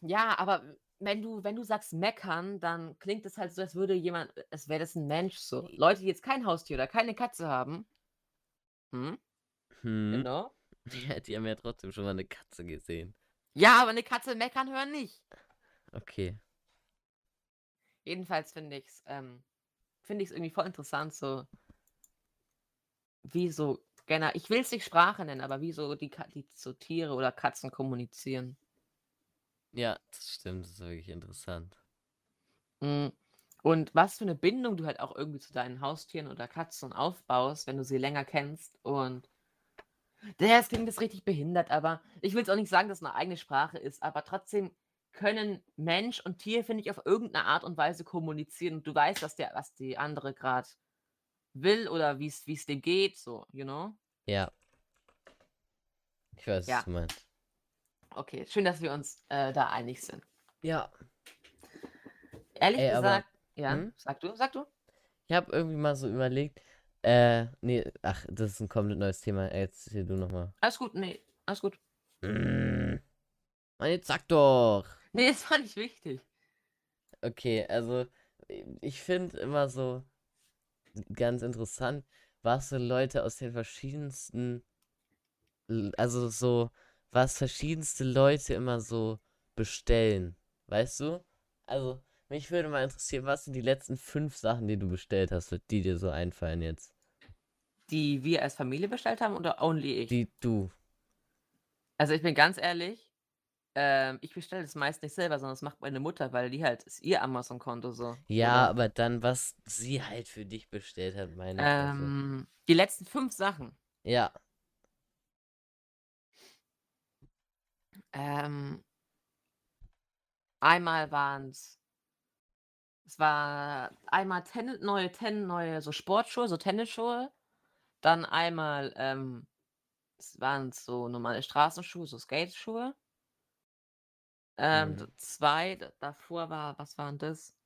Ja, aber wenn du, wenn du sagst meckern, dann klingt es halt so, als würde jemand, als wäre das ein Mensch so. Leute, die jetzt kein Haustier oder keine Katze haben. Hm?
Hm.
Genau.
Ja, die haben ja trotzdem schon mal eine Katze gesehen.
Ja, aber eine Katze meckern hören nicht.
Okay.
Jedenfalls finde ich es ähm, finde ich es irgendwie voll interessant, so wie so, genau, ich will es nicht Sprache nennen, aber wie so die, die so Tiere oder Katzen kommunizieren.
Ja, das stimmt, das ist wirklich interessant.
Mm, Und was für eine Bindung du halt auch irgendwie zu deinen Haustieren oder Katzen aufbaust, wenn du sie länger kennst. Und es klingt jetzt richtig behindert, aber ich will es auch nicht sagen, dass es eine eigene Sprache ist, aber trotzdem können Mensch und Tier, finde ich, auf irgendeine Art und Weise kommunizieren. Und du weißt, dass der, was die andere gerade will oder wie es dem geht, so, you know?
Ja. Ich weiß,
Ja.
was du meinst.
Okay, schön, dass wir uns äh, da einig sind.
Ja.
Ehrlich
Ey, aber-
gesagt, ja,
Hm?
sag du, sag du.
Ich habe irgendwie mal so überlegt, äh, nee, ach, das ist ein komplett neues Thema. Jetzt hier du nochmal.
Alles gut, nee, alles gut.
Mm. Mann, jetzt sag doch.
Nee, das war nicht wichtig.
Okay, also ich finde immer so ganz interessant, was so Leute aus den verschiedensten, also so, was verschiedenste Leute immer so bestellen. Weißt du? Also, mich würde mal interessieren, was sind die letzten fünf Sachen, die du bestellt hast, die dir so einfallen jetzt?
Die wir als Familie bestellt haben oder only ich?
Die du.
Also ich bin ganz ehrlich, ähm, ich bestelle das meist nicht selber, sondern das macht meine Mutter, weil die halt ist ihr Amazon-Konto so.
Ja,
Oder,
aber dann, was sie halt für dich bestellt hat, meine ich.
ähm, die letzten fünf Sachen.
Ja.
Ähm, einmal waren es, es war einmal Tennis, neue Ten, neue so Sportschuhe, so Tennisschuhe. Dann einmal, ähm, es waren so normale Straßenschuhe, so Skateschuhe. Ähm,
Mhm.
zwei, d- davor war, was waren das?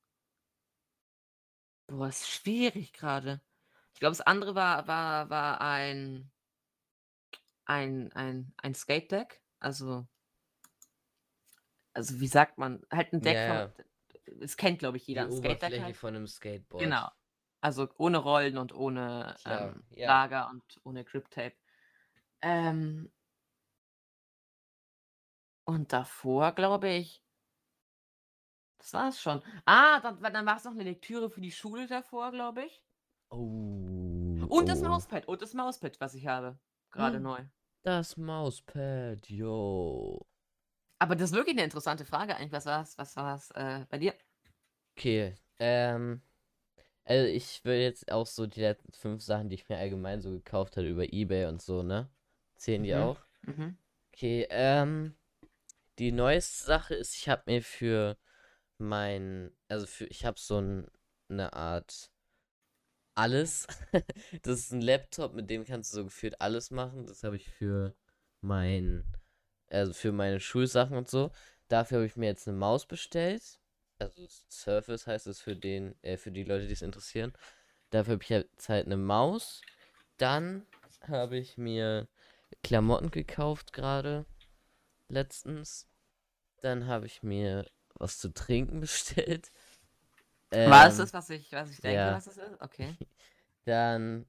Boah, ist schwierig gerade. Ich glaube, das andere war, war, war ein, ein, ein, ein Skate Deck. Also, also wie sagt man, halt ein Deck
Ja,
von, das kennt, glaube ich,
Die
jeder, ein Skate Deck
Oberfläche
halt.
von einem Skateboard.
Genau. Also ohne Rollen und ohne
Klar,
ähm,
ja.
Lager und ohne Grip Tape. Ähm, und davor, glaube ich, das war es schon. Ah, dann, dann war es noch eine Lektüre für die Schule davor, glaube ich.
Oh.
Und das
oh.
Mauspad. Und das Mauspad, was ich habe. Gerade
Hm.
neu.
Das Mauspad, yo.
Aber das ist wirklich eine interessante Frage eigentlich. Was war es was war's, äh, bei dir?
Okay, ähm, also ich will jetzt auch so die letzten fünf Sachen, die ich mir allgemein so gekauft habe über eBay und so, ne? Zählen die
Mhm.
auch?
Mhm.
Okay, ähm, die neueste Sache ist, ich habe mir für mein, also für, ich habe so ein, eine Art alles. Das ist ein Laptop, mit dem kannst du so gefühlt alles machen. Das habe ich für mein, also für meine Schulsachen und so. Dafür habe ich mir jetzt eine Maus bestellt. Also Surface heißt es für den, äh, für die Leute, die es interessieren. Dafür habe ich jetzt halt eine Maus. Dann habe ich mir Klamotten gekauft gerade letztens. Dann habe ich mir was zu trinken bestellt.
War es
Ähm,
das, was ich, was ich denke,
ja.
was es ist? Okay.
Dann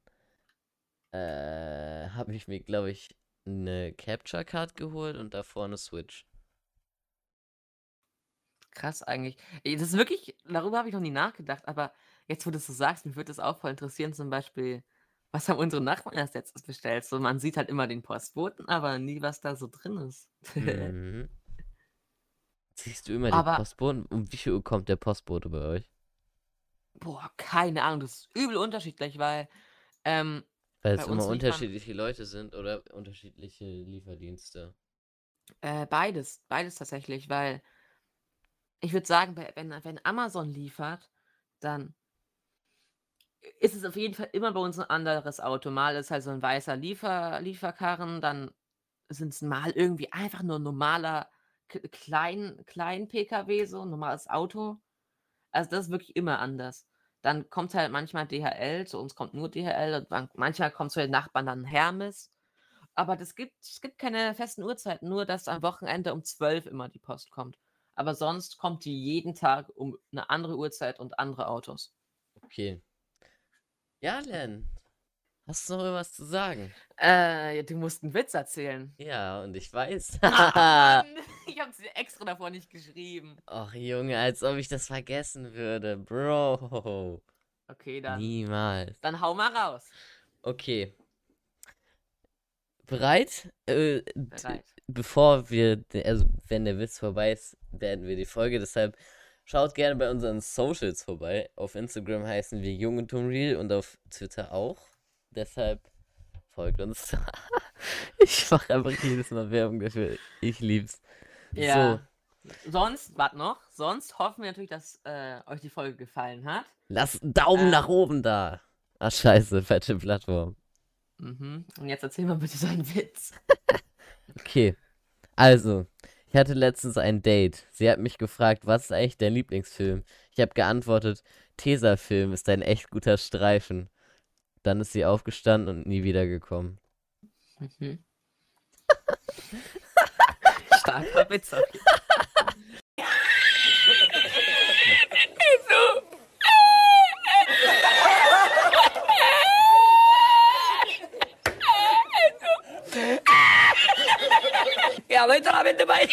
äh, habe ich mir, glaube ich, eine Capture Card geholt und davor eine Switch.
Krass eigentlich. Das ist wirklich, darüber habe ich noch nie nachgedacht, aber jetzt, wo du es so sagst, mich würde das auch voll interessieren, zum Beispiel, was haben unsere Nachbarn erst letztes bestellt? So, man sieht halt immer den Postboten, aber nie, was da so drin ist.
Mhm. Siehst du immer den
Aber-
Postboten? Um wie viel Uhr kommt der Postbote bei euch?
Boah, keine Ahnung, das ist übel unterschiedlich, weil, ähm,
Weil es immer unterschiedliche Leute sind oder unterschiedliche Lieferdienste.
äh, beides, beides tatsächlich, weil ich würde sagen, wenn, wenn Amazon liefert, dann ist es auf jeden Fall immer bei uns ein anderes Auto. Mal ist halt so ein weißer Liefer, Lieferkarren, dann sind es mal irgendwie einfach nur ein normaler K- klein, PKW, so ein normales Auto. Also das ist wirklich immer anders. Dann kommt halt manchmal DHL, zu uns kommt nur DHL und man- manchmal kommt zu den Nachbarn dann Hermes. Aber das gibt, es gibt keine festen Uhrzeiten, nur dass am Wochenende um 12 immer die Post kommt. Aber sonst kommt die jeden Tag um eine andere Uhrzeit und andere Autos.
Okay. Ja, Len. Hast du noch irgendwas zu sagen?
Äh, du musst einen Witz erzählen.
Ja, und ich weiß.
Ah, Mann, ich habe sie extra davor nicht geschrieben.
Och, Junge, als ob ich das vergessen würde. Bro.
Okay, dann,
Niemals.
dann hau mal raus.
Okay. Bereit? Äh,
Bereit.
bevor wir, also wenn der Witz vorbei ist, beenden wir die Folge. Deshalb schaut gerne bei unseren Socials vorbei. Auf Instagram heißen wir Jung und Real und auf Twitter auch. Deshalb folgt uns. ich mache einfach jedes Mal Werbung dafür. Ich lieb's.
Ja. Sonst, warte noch, sonst hoffen wir natürlich, dass äh, euch die Folge gefallen hat.
Lass einen Daumen
Äh.
nach oben da. Ach scheiße, falsche Plattform.
Mhm. Und jetzt erzähl mal bitte deinen Witz.
Okay. Also, ich hatte letztens ein Date. Sie hat mich gefragt, was ist eigentlich dein Lieblingsfilm? Ich habe geantwortet, Tesafilm ist ein echt guter Streifen. Dann ist sie aufgestanden und nie wiedergekommen.
Mhm. Starker Witz.
Ja, Leute, damit dabei.